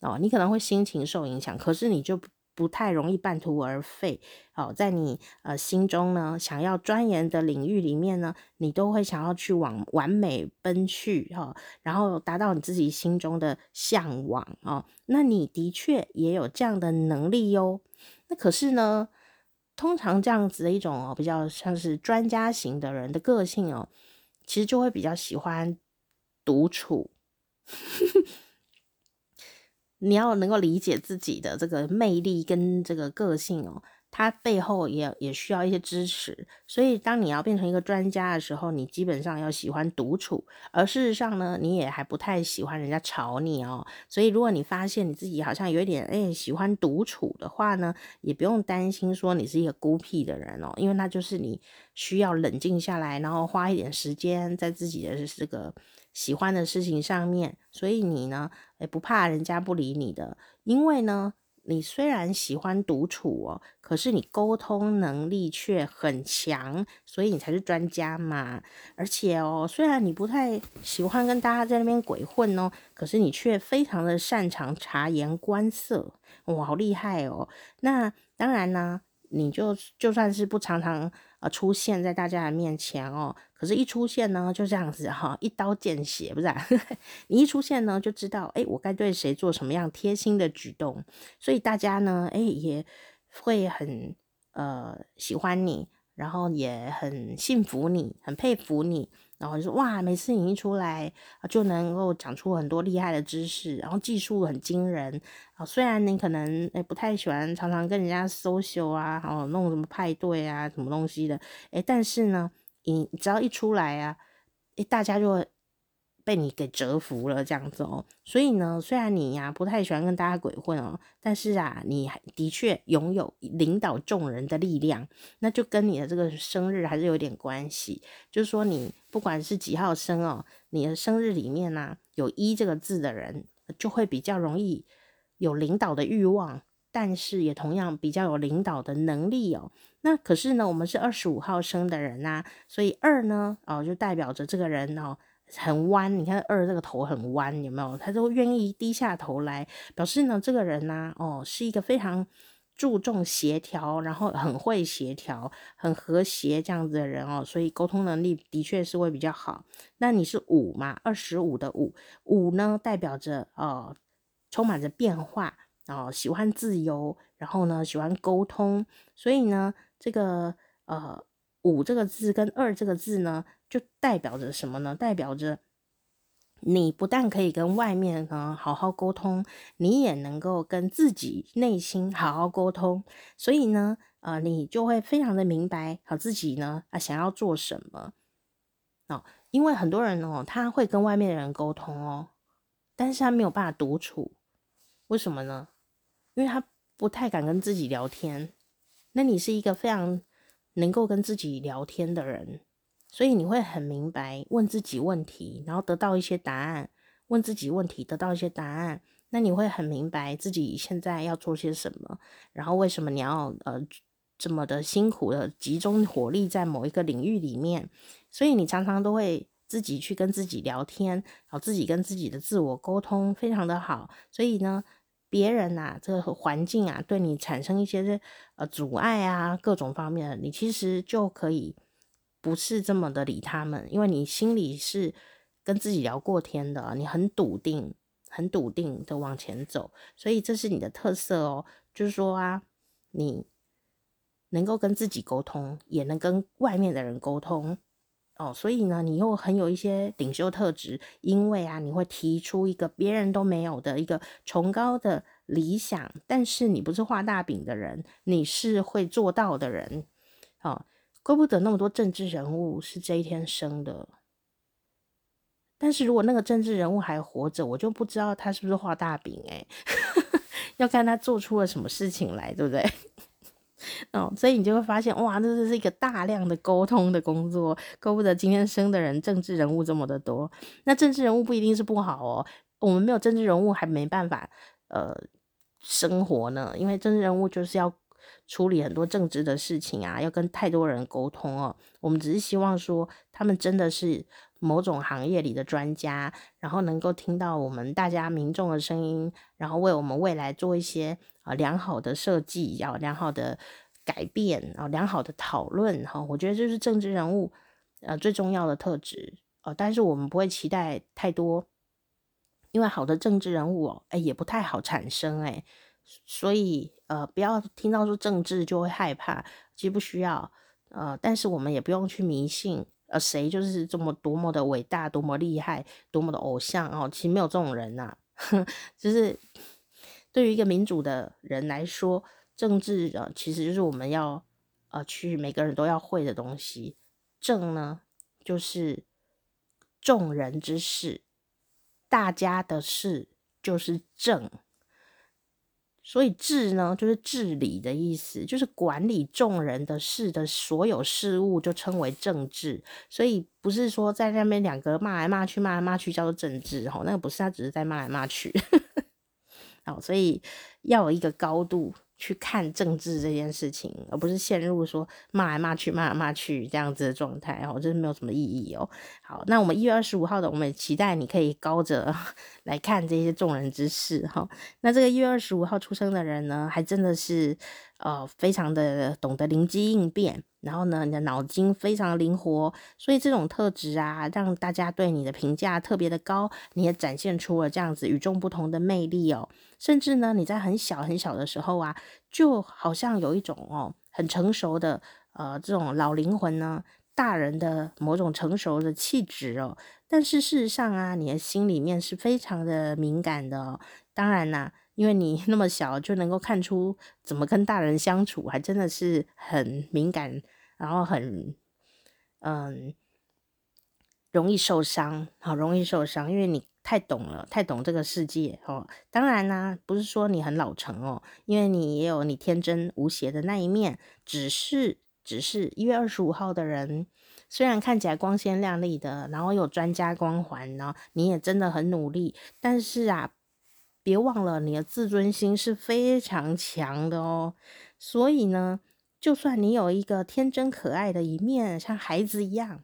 哦，你可能会心情受影响，可是你就不太容易半途而废哦。在你呃心中呢，想要钻研的领域里面呢，你都会想要去往完美奔去哈、哦，然后达到你自己心中的向往哦。那你的确也有这样的能力哟。那可是呢，通常这样子的一种哦，比较像是专家型的人的个性哦，其实就会比较喜欢。独处，你要能够理解自己的这个魅力跟这个个性哦。它背后也也需要一些支持，所以当你要变成一个专家的时候，你基本上要喜欢独处，而事实上呢，你也还不太喜欢人家吵你哦。所以如果你发现你自己好像有一点哎喜欢独处的话呢，也不用担心说你是一个孤僻的人哦，因为那就是你需要冷静下来，然后花一点时间在自己的这个喜欢的事情上面，所以你呢也不怕人家不理你的，因为呢。你虽然喜欢独处哦，可是你沟通能力却很强，所以你才是专家嘛。而且哦，虽然你不太喜欢跟大家在那边鬼混哦，可是你却非常的擅长察言观色，哇，好厉害哦。那当然呢，你就就算是不常常。呃，出现在大家的面前哦，可是，一出现呢，就这样子哈，一刀见血，不是、你一出现呢，就知道，哎，我该对谁做什么样贴心的举动，所以大家呢，哎，也会很呃喜欢你，然后也很信服你，很佩服你。然后就说哇，每次你一出来就能够讲出很多厉害的知识，然后技术很惊人啊。虽然你可能诶不太喜欢常常跟人家 social 啊，然后弄什么派对啊，什么东西的，诶但是呢，你只要一出来啊，诶大家就会。被你给折服了，这样子哦。所以呢，虽然你呀不太喜欢跟大家鬼混哦，但是啊，你的确拥有领导众人的力量，那就跟你的这个生日还是有点关系。就是说，你不管是几号生哦，你的生日里面呢，有一这个字的人，就会比较容易有领导的欲望，但是也同样比较有领导的能力哦。那可是呢，我们是二十五号生的人呐，所以二呢，哦，就代表着这个人哦。很弯，你看二这个头很弯，有没有？他都愿意低下头来，表示呢，这个人呢、哦，是一个非常注重协调，然后很会协调、很和谐这样子的人哦，所以沟通能力的确是会比较好。那你是五嘛？二十五的五，五呢代表着哦，充满着变化哦，喜欢自由，然后呢喜欢沟通，所以呢，这个呃五这个字跟二这个字呢。就代表着什么呢？代表着你不但可以跟外面呢好好沟通，你也能够跟自己内心好好沟通。所以呢，呃，你就会非常的明白好自己呢啊想要做什么哦。因为很多人哦，他会跟外面的人沟通哦，但是他没有办法独处。为什么呢？因为他不太敢跟自己聊天。那你是一个非常能够跟自己聊天的人。所以你会很明白问自己问题，然后得到一些答案；问自己问题，得到一些答案。那你会很明白自己现在要做些什么，然后为什么你要呃这么的辛苦的集中火力在某一个领域里面。所以你常常都会自己去跟自己聊天，然后自己跟自己的自我沟通非常的好。所以呢，别人呐，这个环境啊，对你产生一些呃阻碍啊，各种方面的，你其实就可以不是这么的理他们，因为你心里是跟自己聊过天的，你很笃定。很笃定的往前走，所以这是你的特色哦。就是说啊，你能够跟自己沟通，也能跟外面的人沟通哦。所以呢，你又很有一些领袖特质，因为啊，你会提出一个别人都没有的一个崇高的理想，但是你不是画大饼的人，你是会做到的人。哦，怪不得那么多政治人物是这一天生的。但是如果那个政治人物还活着，我就不知道他是不是画大饼哎，要看他做出了什么事情来，对不对？哦，所以你就会发现，哇，这是一个大量的沟通的工作，怪不得今天生的人政治人物这么的多。那政治人物不一定是不好哦，我们没有政治人物还没办法呃生活呢，因为政治人物就是要处理很多政治的事情啊，要跟太多人沟通哦。我们只是希望说，他们真的是。某种行业里的专家，然后能够听到我们大家民众的声音，然后为我们未来做一些啊良好的设计，要良好的改变啊良好的讨论哈。我觉得这是政治人物呃最重要的特质哦。但是我们不会期待太多，因为好的政治人物哦，哎也不太好产生哎，所以呃不要听到说政治就会害怕，其实不需要呃，但是我们也不用去迷信。呃，谁就是这么多么的伟大，多么厉害，多么的偶像哦？其实没有这种人呐、就是对于一个民主的人来说，政治啊，其实就是我们要呃去每个人都要会的东西。政呢，就是众人之事，大家的事就是政。所以治呢，就是治理的意思，就是管理众人的事的所有事物，就称为政治。所以不是说在那边两个骂来骂去，骂来骂去叫做政治，吼，那个不是，他只是在骂来骂去。好，所以要有一个高度。去看政治这件事情，而不是陷入说骂来骂去、骂来骂去这样子的状态哦，真是没有什么意义哦。好，那我们一月二十五号的，我们也期待你可以高着 来看这些众人之事哈。那这个一月二十五号出生的人呢，还真的是呃非常的懂得灵机应变，然后呢，你的脑筋非常灵活，所以这种特质啊，让大家对你的评价特别的高，你也展现出了这样子与众不同的魅力哦。甚至呢，你在很小很小的时候啊，就好像有一种哦，很成熟的呃这种老灵魂呢，大人的某种成熟的气质哦。但是事实上啊，你的心里面是非常的敏感的哦。当然啦，因为你那么小就能够看出怎么跟大人相处，还真的是很敏感，然后很嗯容易受伤，好容易受伤，因为你。太懂了，太懂这个世界哦。当然啦、不是说你很老成哦，因为你也有你天真无邪的那一面。只是，只是一月二十五号的人，虽然看起来光鲜亮丽的，然后有专家光环，然后你也真的很努力，但是啊，别忘了你的自尊心是非常强的哦。所以呢，就算你有一个天真可爱的一面，像孩子一样，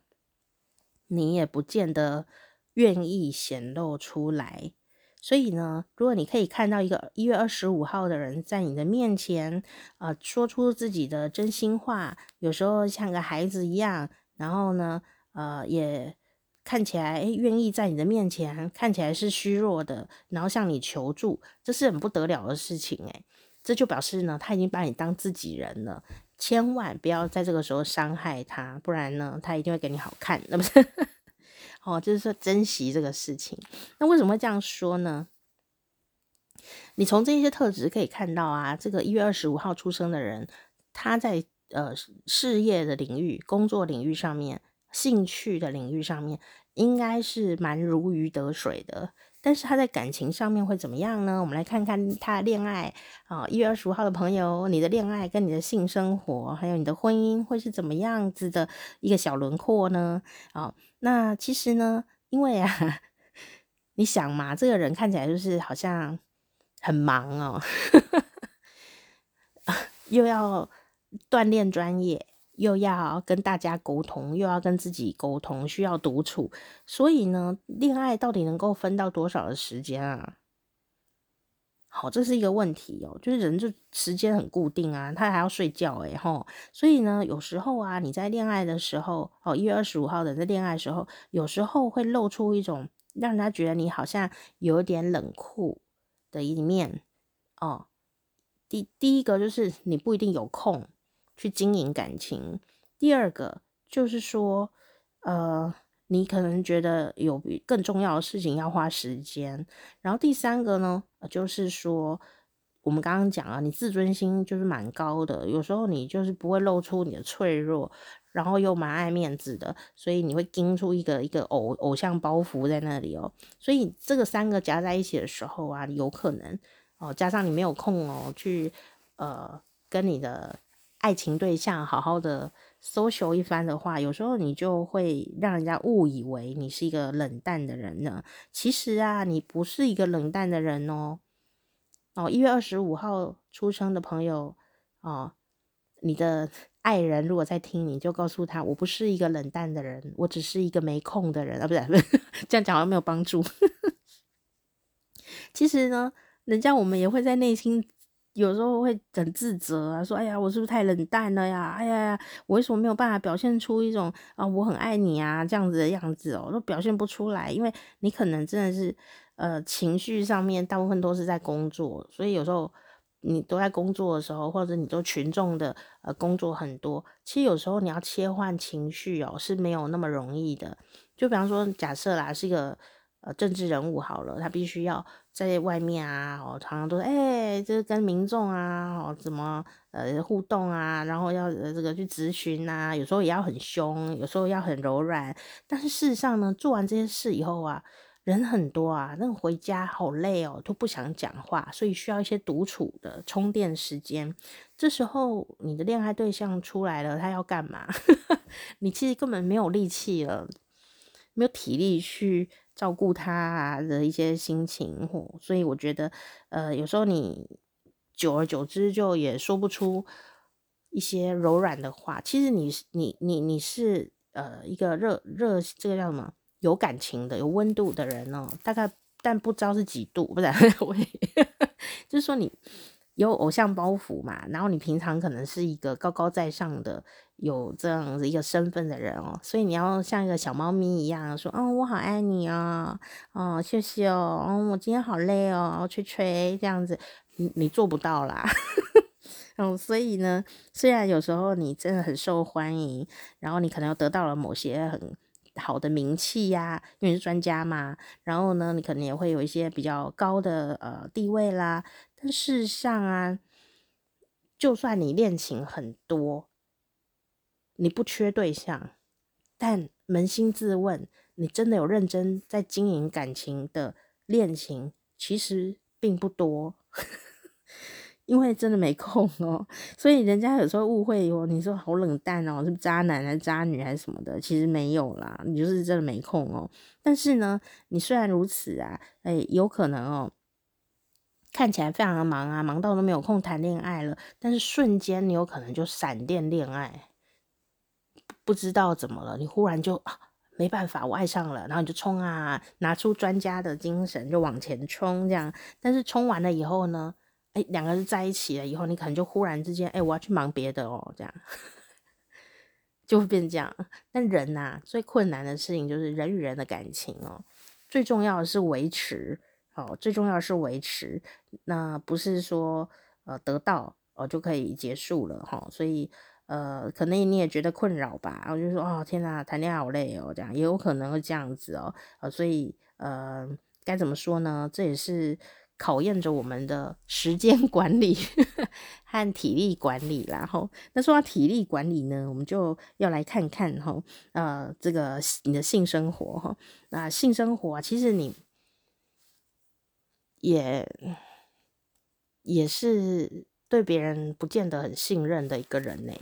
你也不见得。愿意显露出来，所以呢，如果你可以看到一个一月二十五号的人在你的面前，呃，说出自己的真心话，有时候像个孩子一样，然后呢，呃，也看起来诶愿意在你的面前，看起来是虚弱的，然后向你求助，这是很不得了的事情诶，这就表示呢，他已经把你当自己人了，千万不要在这个时候伤害他，不然呢，他一定会给你好看，那不是？哦，就是说珍惜这个事情。那为什么会这样说呢？你从这些特质可以看到啊，这个一月二十五号出生的人，他在呃事业的领域、工作领域上面、兴趣的领域上面，应该是蛮如鱼得水的。但是他在感情上面会怎么样呢？我们来看看他恋爱啊，一月二十五号的朋友，你的恋爱跟你的性生活，还有你的婚姻会是怎么样子的一个小轮廓呢？啊，那其实呢，因为啊，你想嘛，这个人看起来就是好像很忙哦，又要锻炼专业。又要跟大家沟通，又要跟自己沟通，需要独处，所以呢，恋爱到底能够分到多少的时间啊？好，这是一个问题哦。就是人就时间很固定啊，他还要睡觉哎吼，所以呢，有时候啊，你在恋爱的时候，哦，一月二十五号的在恋爱的时候，有时候会露出一种让人家觉得你好像有点冷酷的一面哦。第第一个就是你不一定有空。去经营感情。第二个就是说，呃，你可能觉得有更重要的事情要花时间。然后第三个呢，就是说，我们刚刚讲了，你自尊心就是蛮高的，有时候你就是不会露出你的脆弱，然后又蛮爱面子的，所以你会盯出一个一个偶偶像包袱在那里哦。所以这个三个夹在一起的时候啊，有可能哦，加上你没有空哦，去呃跟你的。爱情对象好好的 social 一番的话，有时候你就会让人家误以为你是一个冷淡的人呢。其实啊，你不是一个冷淡的人哦。哦，一月二十五号出生的朋友哦，你的爱人如果在听，你就告诉他，我不是一个冷淡的人，我只是一个没空的人啊，不是，这样讲好像没有帮助。其实呢，人家我们也会在内心。有时候会很自责啊，说：“哎呀，我是不是太冷淡了呀？哎呀，我为什么没有办法表现出一种啊，我很爱你啊这样子的样子哦，都表现不出来，因为你可能真的是呃情绪上面大部分都是在工作，所以有时候你都在工作的时候，或者你都群众的呃工作很多，其实有时候你要切换情绪哦是没有那么容易的。就比方说，假设啦是一个。”呃，政治人物好了，他必须要在外面啊，哦，常常都是哎，就是跟民众啊，哦，怎么呃互动啊，然后要呃这个去咨询啊，有时候也要很凶，有时候要很柔软。但是事实上呢，做完这些事以后啊，人很多啊，那个回家好累哦，都不想讲话，所以需要一些独处的充电时间。这时候你的恋爱对象出来了，他要干嘛？你其实根本没有力气了，没有体力去。照顾他的一些心情，或所以我觉得，呃，有时候你久而久之就也说不出一些柔软的话。其实你你你你是呃一个热热这个叫什么有感情的有温度的人哦，大概但不知道是几度，不是？我也 就是说你。有偶像包袱嘛，然后你平常可能是一个高高在上的，有这样子一个身份的人哦，所以你要像一个小猫咪一样说，哦，我好爱你哦，哦，谢谢哦，哦，我今天好累哦，吹吹。这样子，你你做不到啦，嗯，所以呢，虽然有时候你真的很受欢迎，然后你可能又得到了某些很好的名气呀，因为是专家嘛，然后呢，你可能也会有一些比较高的呃地位啦。但事实上啊，就算你恋情很多，你不缺对象，但扪心自问，你真的有认真在经营感情的恋情，其实并不多，因为真的没空哦。所以人家有时候误会哦，你说好冷淡哦，是不是渣男还是渣女还是什么的？其实没有啦，你就是真的没空哦。但是呢，你虽然如此啊，哎，有可能哦。看起来非常的忙啊，忙到都没有空谈恋爱了。但是瞬间你有可能就闪电恋爱，不知道怎么了，你忽然就啊没办法，我爱上了，然后你就冲啊，拿出专家的精神就往前冲这样。但是冲完了以后呢，哎，两个人在一起了以后，你可能就忽然之间，哎，我要去忙别的哦，这样 就会变这样。但人呐、啊，最困难的事情就是人与人的感情哦，最重要的是维持。哦，最重要的是维持，那不是说呃得到哦就可以结束了哈、哦，所以呃可能你也觉得困扰吧，然后就说哦天哪，谈恋爱好累哦，这样也有可能会这样子哦，呃所以呃该怎么说呢？这也是考验着我们的时间 管理和体力管理啦。然后那说到体力管理呢，我们就要来看看哈，呃这个你的性生活哈，那性生活，其实你。也也是对别人不见得很信任的一个人呢。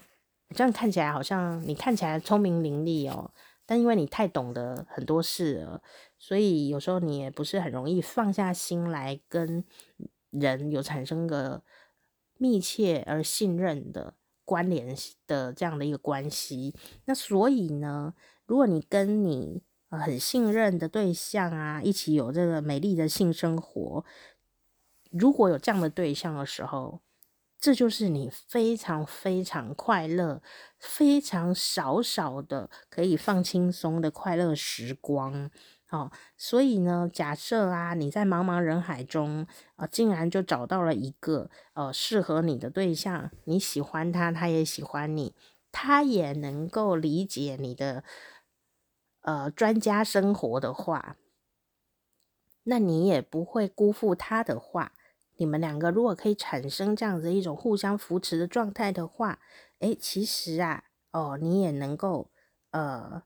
这样看起来好像你看起来聪明伶俐哦，但因为你太懂得很多事了，所以有时候你也不是很容易放下心来跟人有产生个密切而信任的关联的这样的一个关系。那所以呢，如果你跟你很信任的对象啊，一起有这个美丽的性生活，如果有这样的对象的时候，这就是你非常非常快乐、非常少少的可以放轻松的快乐时光。哦，所以呢，假设啊，你在茫茫人海中啊，竟然就找到了一个呃适合你的对象，你喜欢他，他也喜欢你，他也能够理解你的。呃，专家生活的话，那你也不会辜负他的话。你们两个如果可以产生这样子一种互相扶持的状态的话，诶，其实啊，哦，你也能够呃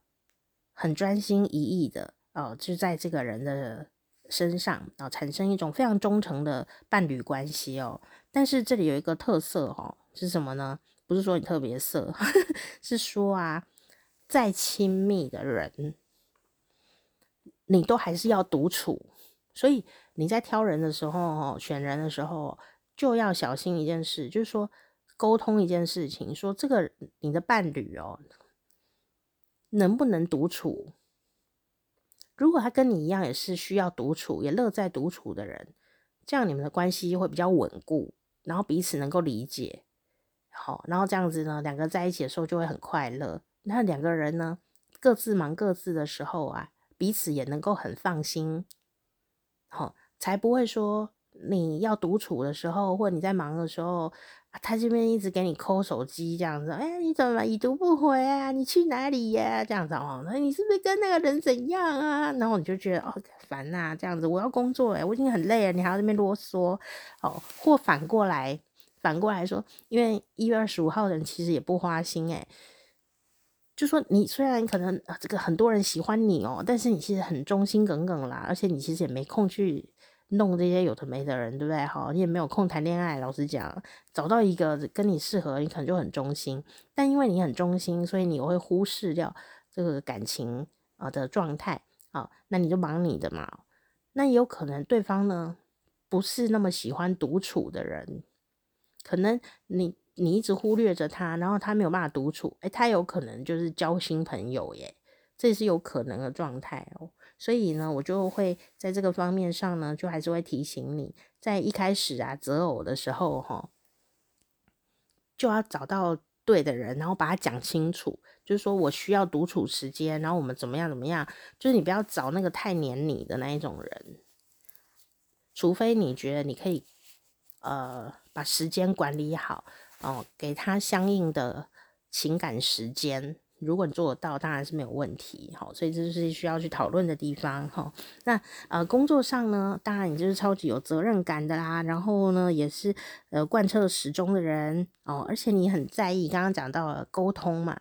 很专心一意的哦，就在这个人的身上啊，哦，产生一种非常忠诚的伴侣关系哦。但是这里有一个特色哦，是什么呢？不是说你特别色，是说啊。再亲密的人，你都还是要独处。所以你在挑人的时候，选人的时候，就要小心一件事，就是说沟通一件事情，说这个你的伴侣哦，能不能独处？如果他跟你一样也是需要独处，也乐在独处的人，这样你们的关系会比较稳固，然后彼此能够理解。好，然后这样子呢，两个在一起的时候就会很快乐。那两个人呢，各自忙各自的时候啊，彼此也能够很放心，好、哦，才不会说你要独处的时候，或你在忙的时候，他这边一直给你抠手机这样子，哎，你怎么已读不回啊？你去哪里呀、这样子哦，那你是不是跟那个人怎样啊？然后你就觉得哦，烦呐、这样子，我要工作诶，我已经很累了，你还要这边啰嗦哦，或反过来，反过来说，因为一月二十五号的人其实也不花心诶。就说你虽然可能啊，这个很多人喜欢你哦，但是你其实很忠心耿耿啦，而且你其实也没空去弄这些有的没的人，对不对？好，你也没有空谈恋爱。老实讲，找到一个跟你适合，你可能就很忠心。但因为你很忠心，所以你会忽视掉这个感情啊的状态啊，那你就忙你的嘛。那也有可能对方呢不是那么喜欢独处的人，可能你。你一直忽略着他，然后他没有办法独处，诶，他有可能就是交新朋友耶，这是有可能的状态哦。所以呢，我就会在这个方面上呢，就还是会提醒你，在一开始啊择偶的时候哈，就要找到对的人，然后把他讲清楚，就是说我需要独处时间，然后我们怎么样怎么样，就是你不要找那个太黏你的那一种人，除非你觉得你可以呃把时间管理好。哦，给他相应的情感时间，如果你做得到，当然是没有问题。好，所以这就是需要去讨论的地方。哈，那呃，工作上呢，当然你就是超级有责任感的啦。然后呢，也是呃贯彻始终的人哦，而且你很在意，刚刚讲到了沟通嘛，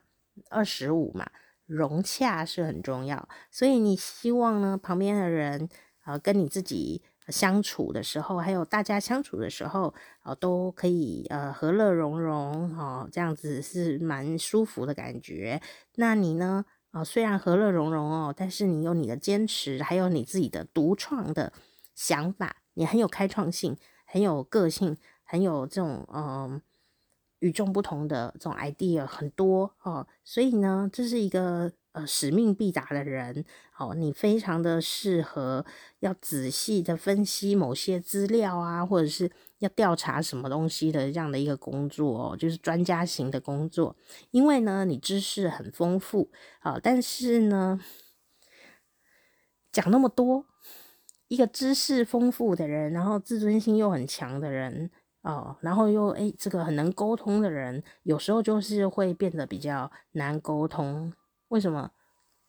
二十五嘛，融洽是很重要。所以你希望呢，旁边的人呃跟你自己。相处的时候，还有大家相处的时候，哦，都可以呃和乐融融，哦，这样子是蛮舒服的感觉。那你呢？哦，虽然和乐融融哦，但是你有你的坚持，还有你自己的独创的想法，你很有开创性，很有个性，很有这种嗯、与众不同的这种 idea 很多哦。所以呢，这是一个。呃，使命必达的人，哦，你非常的适合要仔细的分析某些资料啊，或者是要调查什么东西的这样的一个工作哦，就是专家型的工作。因为呢，你知识很丰富，啊，但是呢，讲那么多，一个知识丰富的人，然后自尊心又很强的人，哦，然后又诶，这个很能沟通的人，有时候就是会变得比较难沟通。为什么？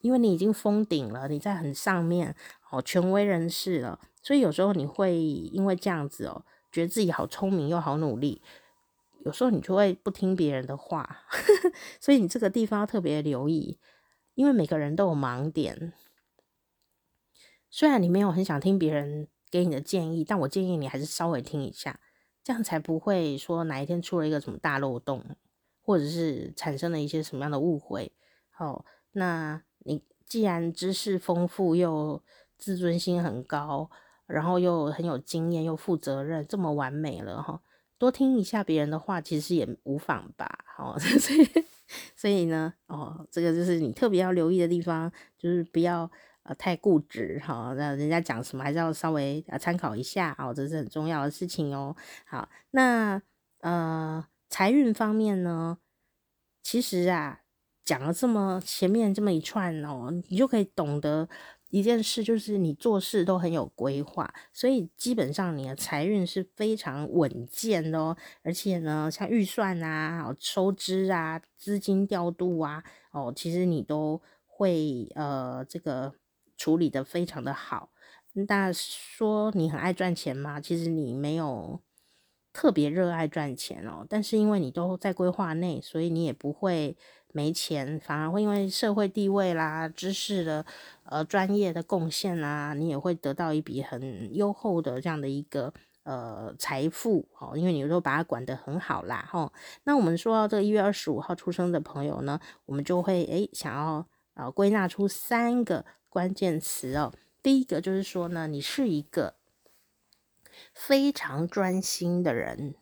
因为你已经封顶了，你在很上面哦，权威人士了，所以有时候你会因为这样子哦，觉得自己好聪明又好努力，有时候你就会不听别人的话，所以你这个地方要特别留意，因为每个人都有盲点。虽然你没有很想听别人给你的建议，但我建议你还是稍微听一下，这样才不会说哪一天出了一个什么大漏洞，或者是产生了一些什么样的误会。好，那你既然知识丰富又自尊心很高，然后又很有经验又负责任，这么完美了哈，多听一下别人的话，其实也无妨吧。好，所以所以呢，哦，这个就是你特别要留意的地方，就是不要。呃，太固执哈，那人家讲什么还是要稍微啊参考一下哦，这是很重要的事情哦。好，那呃财运方面呢，其实啊讲了这么前面这么一串哦，你就可以懂得一件事，就是你做事都很有规划，所以基本上你的财运是非常稳健的哦。而且呢，像预算啊、收支啊、资金调度啊，哦，其实你都会呃这个。处理得非常的好，那说你很爱赚钱吗？其实你没有特别热爱赚钱哦，但是因为你都在规划内，所以你也不会没钱，反而会因为社会地位啦、知识的呃专业的贡献啦，你也会得到一笔很优厚的这样的一个呃财富哦，因为你都把它管得很好啦，吼。那我们说到这个一月二十五号出生的朋友呢，我们就会诶想要呃归纳出三个。关键词哦，第一个就是说呢，你是一个非常专心的人，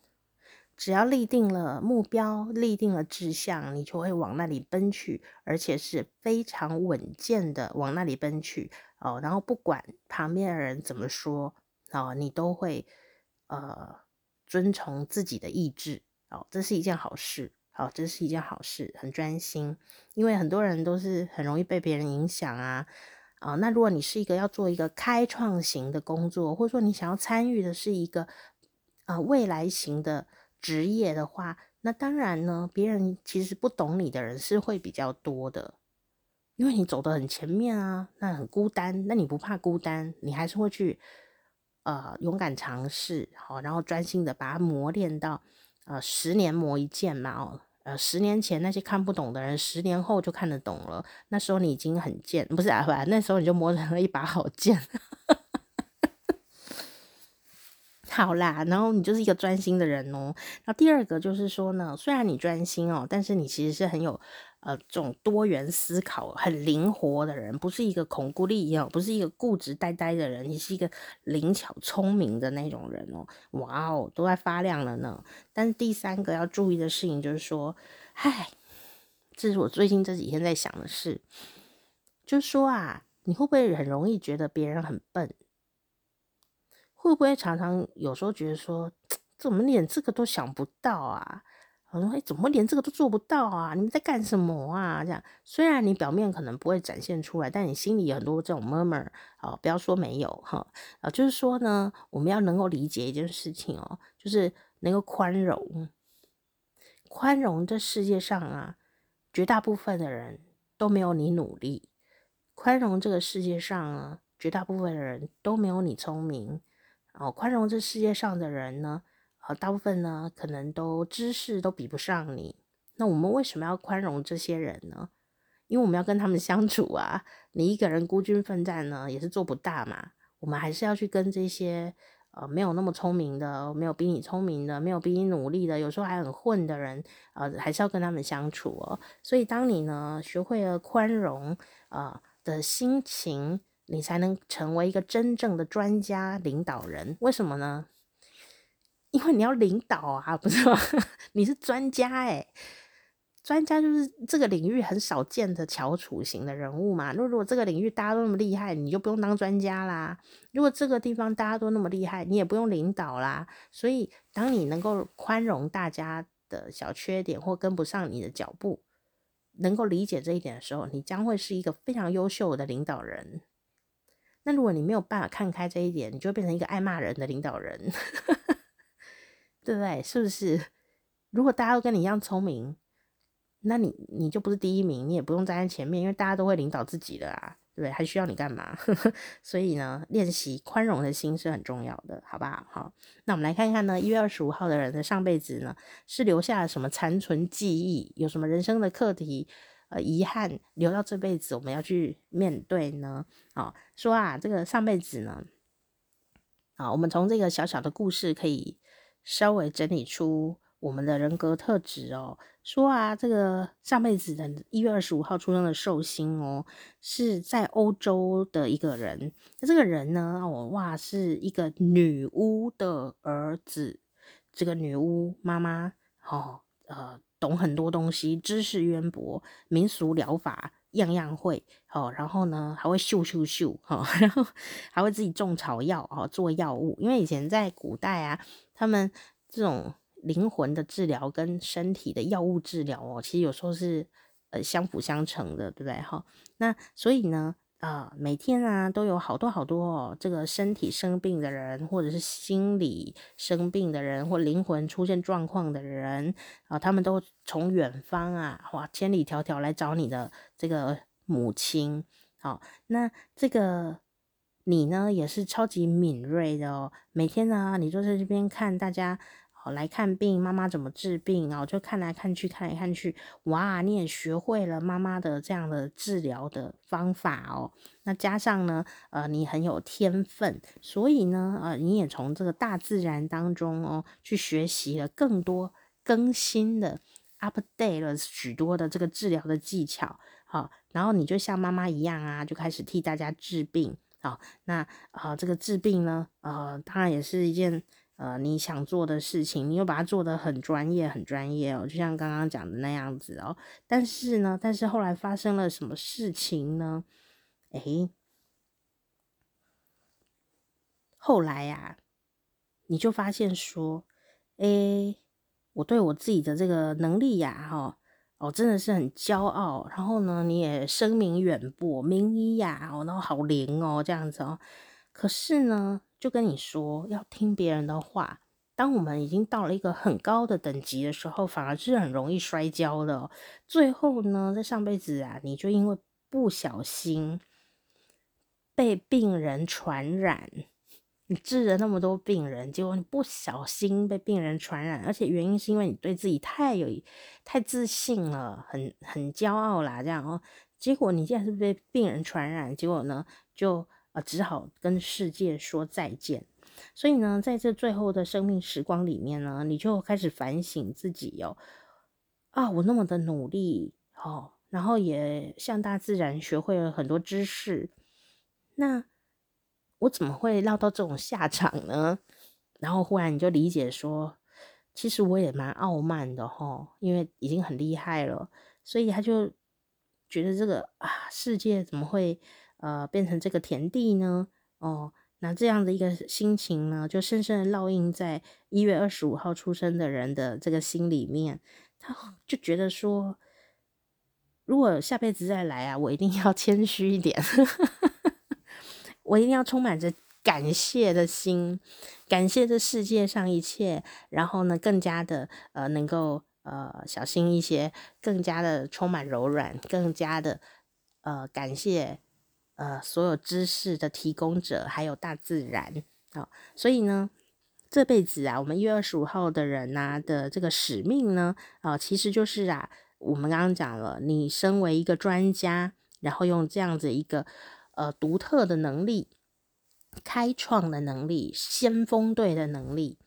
只要立定了目标，立定了志向，你就会往那里奔去，而且是非常稳健的往那里奔去哦。然后不管旁边的人怎么说哦，你都会呃遵从自己的意志哦，这是一件好事。哦，这是一件好事，很专心，因为很多人都是很容易被别人影响啊。啊、哦，那如果你是一个要做一个开创型的工作，或者说你想要参与的是一个啊、呃、未来型的职业的话，那当然呢，别人其实不懂你的人是会比较多的，因为你走得很前面啊，那很孤单，那你不怕孤单，你还是会去呃勇敢尝试，好，然后专心的把它磨练到呃十年磨一剑嘛，哦。呃，十年前那些看不懂的人，十年后就看得懂了。那时候你已经很贱，不是啊？不，那时候你就磨成了一把好剑。好啦，然后你就是一个专心的人哦。那第二个就是说呢，虽然你专心哦，但是你其实是很有呃这种多元思考、很灵活的人，不是一个恐固力哦，不是一个固执呆呆的人，你是一个灵巧聪明的那种人哦。哇哦，都在发亮了呢。但是第三个要注意的事情就是说，嗨，这是我最近这几天在想的事，就是说啊，你会不会很容易觉得别人很笨？会不会常常有时候觉得说，怎么连这个都想不到啊？我说，哎，怎么连这个都做不到啊？你们在干什么啊？这样，虽然你表面可能不会展现出来，但你心里有很多这种 murmur 啊，不要说没有哈，啊，就是说呢，我们要能够理解一件事情哦，就是能够宽容，宽容这世界上啊，绝大部分的人都没有你努力，宽容这个世界上啊，绝大部分的人都没有你聪明。哦，宽容这世界上的人呢，呃，大部分呢可能都知识都比不上你。那我们为什么要宽容这些人呢？因为我们要跟他们相处啊。你一个人孤军奋战呢，也是做不大嘛。我们还是要去跟这些呃没有那么聪明的、没有比你聪明的、没有比你努力的、有时候还很混的人，呃，还是要跟他们相处哦。所以，当你呢学会了宽容啊、的心情。你才能成为一个真正的专家领导人，为什么呢？因为你要领导啊，不是吗？你是专家哎，专家就是这个领域很少见的翘楚型的人物嘛。如果如果这个领域大家都那么厉害，你就不用当专家啦。如果这个地方大家都那么厉害，你也不用领导啦。所以，当你能够宽容大家的小缺点或跟不上你的脚步，能够理解这一点的时候，你将会是一个非常优秀的领导人。那如果你没有办法看开这一点，你就变成一个爱骂人的领导人，对不对？是不是？如果大家都跟你一样聪明，那你你就不是第一名，你也不用站在前面，因为大家都会领导自己的啊，对不对？还需要你干嘛？所以呢，练习宽容的心是很重要的，好不好？好，那我们来看看呢，一月二十五号的人的上辈子呢，是留下了什么残存记忆？有什么人生的课题？呃，遗憾留到这辈子，我们要去面对呢。好、哦，说啊，这个上辈子呢，啊，我们从这个小小的故事可以稍微整理出我们的人格特质哦。说啊，这个上辈子的一月二十五号出生的寿星哦，是在欧洲的一个人。那这个人呢，哦哇，是一个女巫的儿子。这个女巫妈妈，哦，呃，懂很多东西，知识渊博，民俗疗法样样会。哦，然后呢，还会咻咻咻，哦，然后还会自己种草药，哦，做药物。因为以前在古代啊，他们这种。灵魂的治疗跟身体的药物治疗哦，其实有时候是呃相辅相成的，对不对？哈，那所以呢，呃，每天啊都有好多好多哦，这个身体生病的人，或者是心理生病的人，或灵魂出现状况的人啊、他们都从远方啊，哇，千里迢迢来找你的这个母亲。好，那这个你呢，也是超级敏锐的哦，每天呢，你就在这边看大家。来看病，妈妈怎么治病啊？就看来看去，看来看去，哇，你也学会了妈妈的这样的治疗的方法哦。那加上呢，呃，你很有天分，所以呢，呃，你也从这个大自然当中哦，去学习了更多更新的 update 了许多的这个治疗的技巧。好，然后你就像妈妈一样啊，就开始替大家治病。好，那啊、呃，这个治病呢，呃，当然也是一件。呃，你想做的事情，你又把它做得很专业，很专业哦，就像刚刚讲的那样子哦。但是呢，但是后来发生了什么事情呢？诶，后来呀、你就发现说，诶，我对我自己的这个能力呀，哈，哦，真的是很骄傲。然后呢，你也声名远播，名医呀，哦，然后好灵哦，这样子哦。可是呢，就跟你说，要听别人的话。当我们已经到了一个很高的等级的时候，反而是很容易摔跤的。最后呢，在上辈子啊，你就因为不小心被病人传染，你治了那么多病人，结果你不小心被病人传染，而且原因是因为你对自己太有太自信了，很很骄傲啦，这样哦。结果你竟然是被病人传染，结果呢，就。只好跟世界说再见。所以呢，在这最后的生命时光里面呢，你就开始反省自己哦。啊，我那么的努力哦，然后也向大自然学会了很多知识，那我怎么会落到这种下场呢？然后忽然你就理解说，其实我也蛮傲慢的哈，因为已经很厉害了，所以他就觉得这个啊，世界怎么会？呃，变成这个田地呢？哦，那这样的一个心情呢，就深深的烙印在一月二十五号出生的人的这个心里面。他就觉得说，如果下辈子再来啊，我一定要谦虚一点，我一定要充满着感谢的心，感谢这世界上一切，然后呢，更加的呃，能够呃小心一些，更加的充满柔软，更加的呃感谢。呃，所有知识的提供者，还有大自然，好、所以呢，这辈子啊，我们一月二十五号的人呐、的这个使命呢，啊、其实就是啊，我们刚刚讲了，你身为一个专家，然后用这样子一个呃独特的能力、开创的能力、先锋队的能力、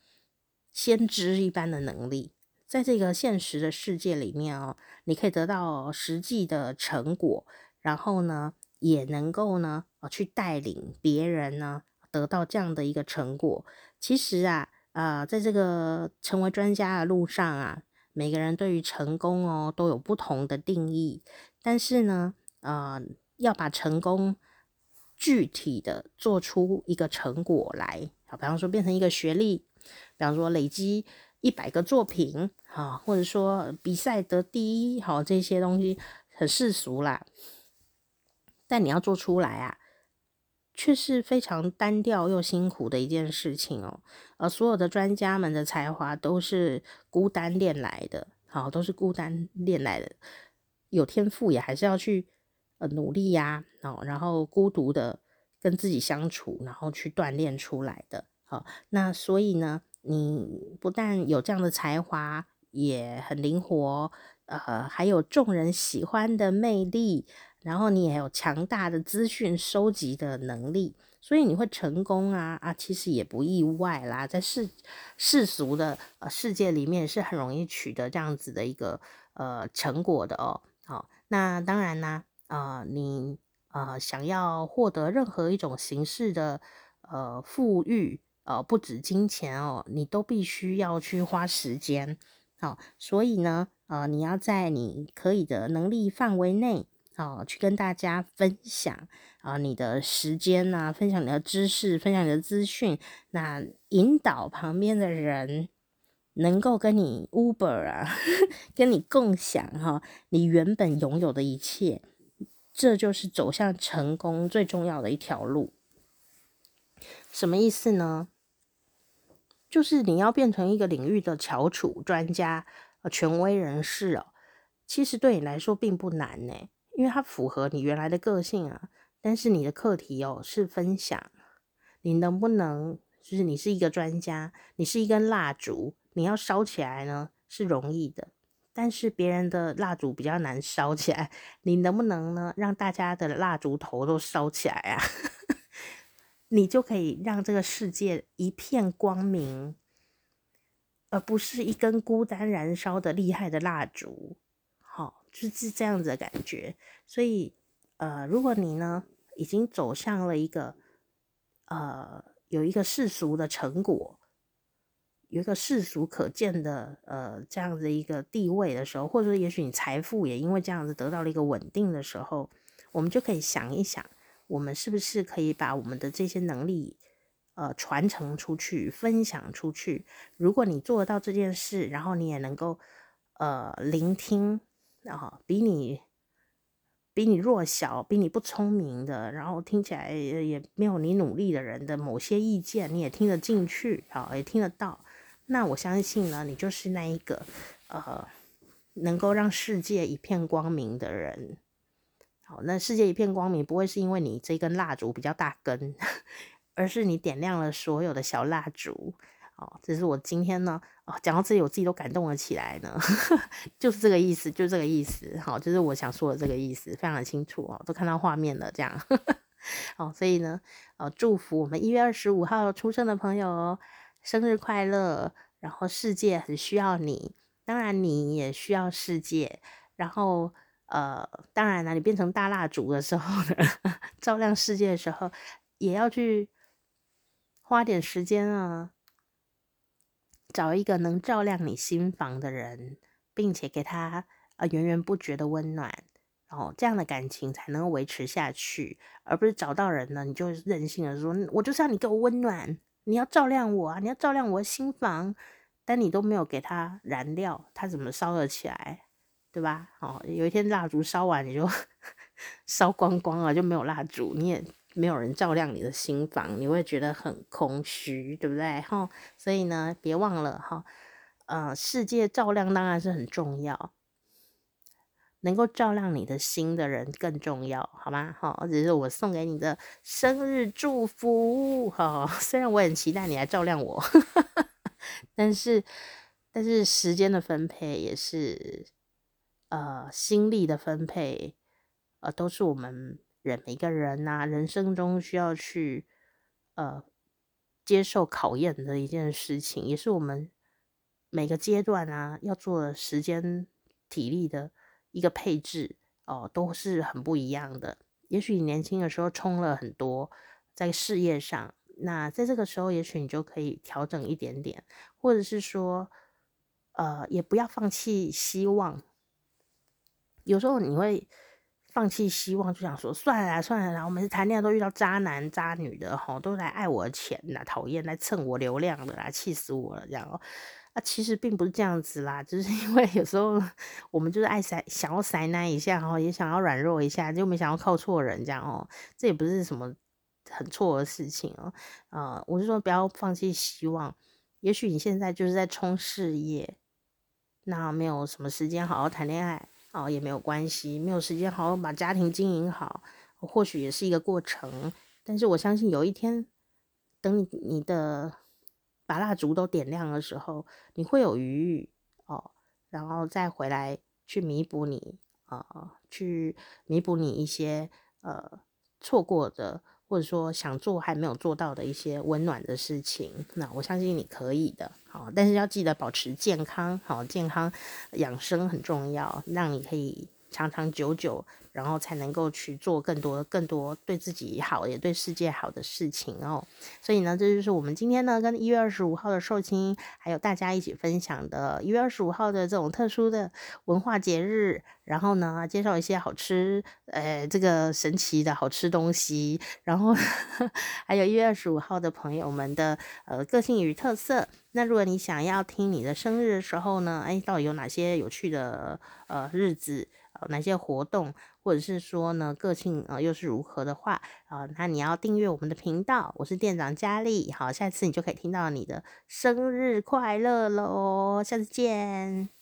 先知一般的能力，在这个现实的世界里面哦，你可以得到实际的成果，然后呢，也能够呢，去带领别人呢，得到这样的一个成果。其实啊，呃，在这个成为专家的路上啊，每个人对于成功哦都有不同的定义。但是呢，呃，要把成功具体的做出一个成果来，啊，比方说变成一个学历，比方说累积一百个作品，啊，或者说比赛得第一，好，这些东西很世俗啦。但你要做出来啊，却是非常单调又辛苦的一件事情哦。而所有的专家们的才华都是孤单练来的，好，都是孤单练来的。有天赋也还是要去呃努力呀，哦，然后孤独的跟自己相处，然后去锻炼出来的。好，那所以呢，你不但有这样的才华，也很灵活，呃，还有众人喜欢的魅力。然后你也有强大的资讯收集的能力，所以你会成功啊啊，其实也不意外啦，在世世俗的呃世界里面是很容易取得这样子的一个呃成果的哦。好，那当然呢，呃，你呃想要获得任何一种形式的呃富裕，呃不止金钱哦，你都必须要去花时间。好，所以呢，呃，你要在你可以的能力范围内。哦，去跟大家分享啊，你的时间呐、啊，分享你的知识，分享你的资讯，那引导旁边的人能够跟你 Uber 啊，跟你共享哈、你原本拥有的一切，这就是走向成功最重要的一条路。什么意思呢？就是你要变成一个领域的翘楚、专家、权威人士哦，其实对你来说并不难呢。因为它符合你原来的个性啊，但是你的课题哦是分享，你能不能就是你是一个专家，你是一根蜡烛，你要烧起来呢是容易的，但是别人的蜡烛比较难烧起来，你能不能呢让大家的蜡烛头都烧起来啊？你就可以让这个世界一片光明，而不是一根孤单燃烧的厉害的蜡烛。就是这样子的感觉，所以呃，如果你呢已经走向了一个呃有一个世俗的成果，有一个世俗可见的呃这样子一个地位的时候，或者说也许你财富也因为这样子得到了一个稳定的时候，我们就可以想一想，我们是不是可以把我们的这些能力呃传承出去，分享出去？如果你做得到这件事，然后你也能够呃聆听。然后比你比你弱小、比你不聪明的，然后听起来也没有你努力的人的某些意见，你也听得进去，好，也听得到。那我相信呢，你就是那一个呃，能够让世界一片光明的人。好，那世界一片光明不会是因为你这根蜡烛比较大根，而是你点亮了所有的小蜡烛。哦，这是我今天呢，哦，讲到这里我自己都感动了起来呢，就是这个意思，就这个意思，好，就是我想说的这个意思，非常的清楚哦，都看到画面了，这样，哦，所以呢，哦，祝福我们一月二十五号出生的朋友生日快乐，然后世界很需要你，当然你也需要世界，然后呃，当然了，你变成大蜡烛的时候呢，照亮世界的时候，也要去花点时间啊。找一个能照亮你心房的人，并且给他呃源源不绝的温暖，然后这样的感情才能维持下去，而不是找到人呢，你就任性的说，我就是要你给我温暖，你要照亮我啊，你要照亮我的心房，但你都没有给他燃料，他怎么烧得起来，对吧？哦，有一天蜡烛烧完，你就 烧光光了，就没有蜡烛，你也。没有人照亮你的心房，你会觉得很空虚，对不对？哈，所以呢，别忘了哈，呃，世界照亮当然是很重要，能够照亮你的心的人更重要，好吗？哈，这是我送给你的生日祝福。哈，虽然我很期待你来照亮我，但是，但是时间的分配也是，呃，心力的分配，呃，都是我们。人每个人呐、啊，人生中需要去呃接受考验的一件事情，也是我们每个阶段啊要做的时间体力的一个配置哦、都是很不一样的。也许你年轻的时候冲了很多在事业上，那在这个时候，也许你就可以调整一点点，或者是说呃，也不要放弃希望。有时候你会。放弃希望，就想说算了，算了，我每次谈恋爱都遇到渣男渣女的吼，都来爱我钱啦，讨厌来蹭我流量的啦，气死我了这样哦。啊，其实并不是这样子啦，就是因为有时候我们就是爱塞，想要塞奶一下哈，也想要软弱一下，就没想要靠错人这样哦。这也不是什么很错的事情哦。呃，我是说不要放弃希望，也许你现在就是在冲事业，那没有什么时间好好谈恋爱。哦，也没有关系，没有时间好好把家庭经营好，或许也是一个过程。但是我相信有一天，等你你的把蜡烛都点亮的时候，你会有余哦，然后再回来去弥补你啊、呃，去弥补你一些呃错过的，或者说想做还没有做到的一些温暖的事情，那我相信你可以的。好，但是要记得保持健康，好，健康养生很重要，让你可以长长久久。然后才能够去做更多、更多对自己好也对世界好的事情哦。所以呢，这就是我们今天呢跟一月二十五号的寿星，还有大家一起分享的一月二十五号的这种特殊的文化节日。然后呢，介绍一些好吃，呃，这个神奇的好吃东西。然后 还有一月二十五号的朋友们的呃个性与特色。那如果你想要听你的生日的时候呢，哎，到底有哪些有趣的呃日子？哪些活动，或者是说呢，个性、呃、又是如何的话啊、那你要订阅我们的频道。我是店长佳丽，好，下次你就可以听到你的生日快乐喽，下次见。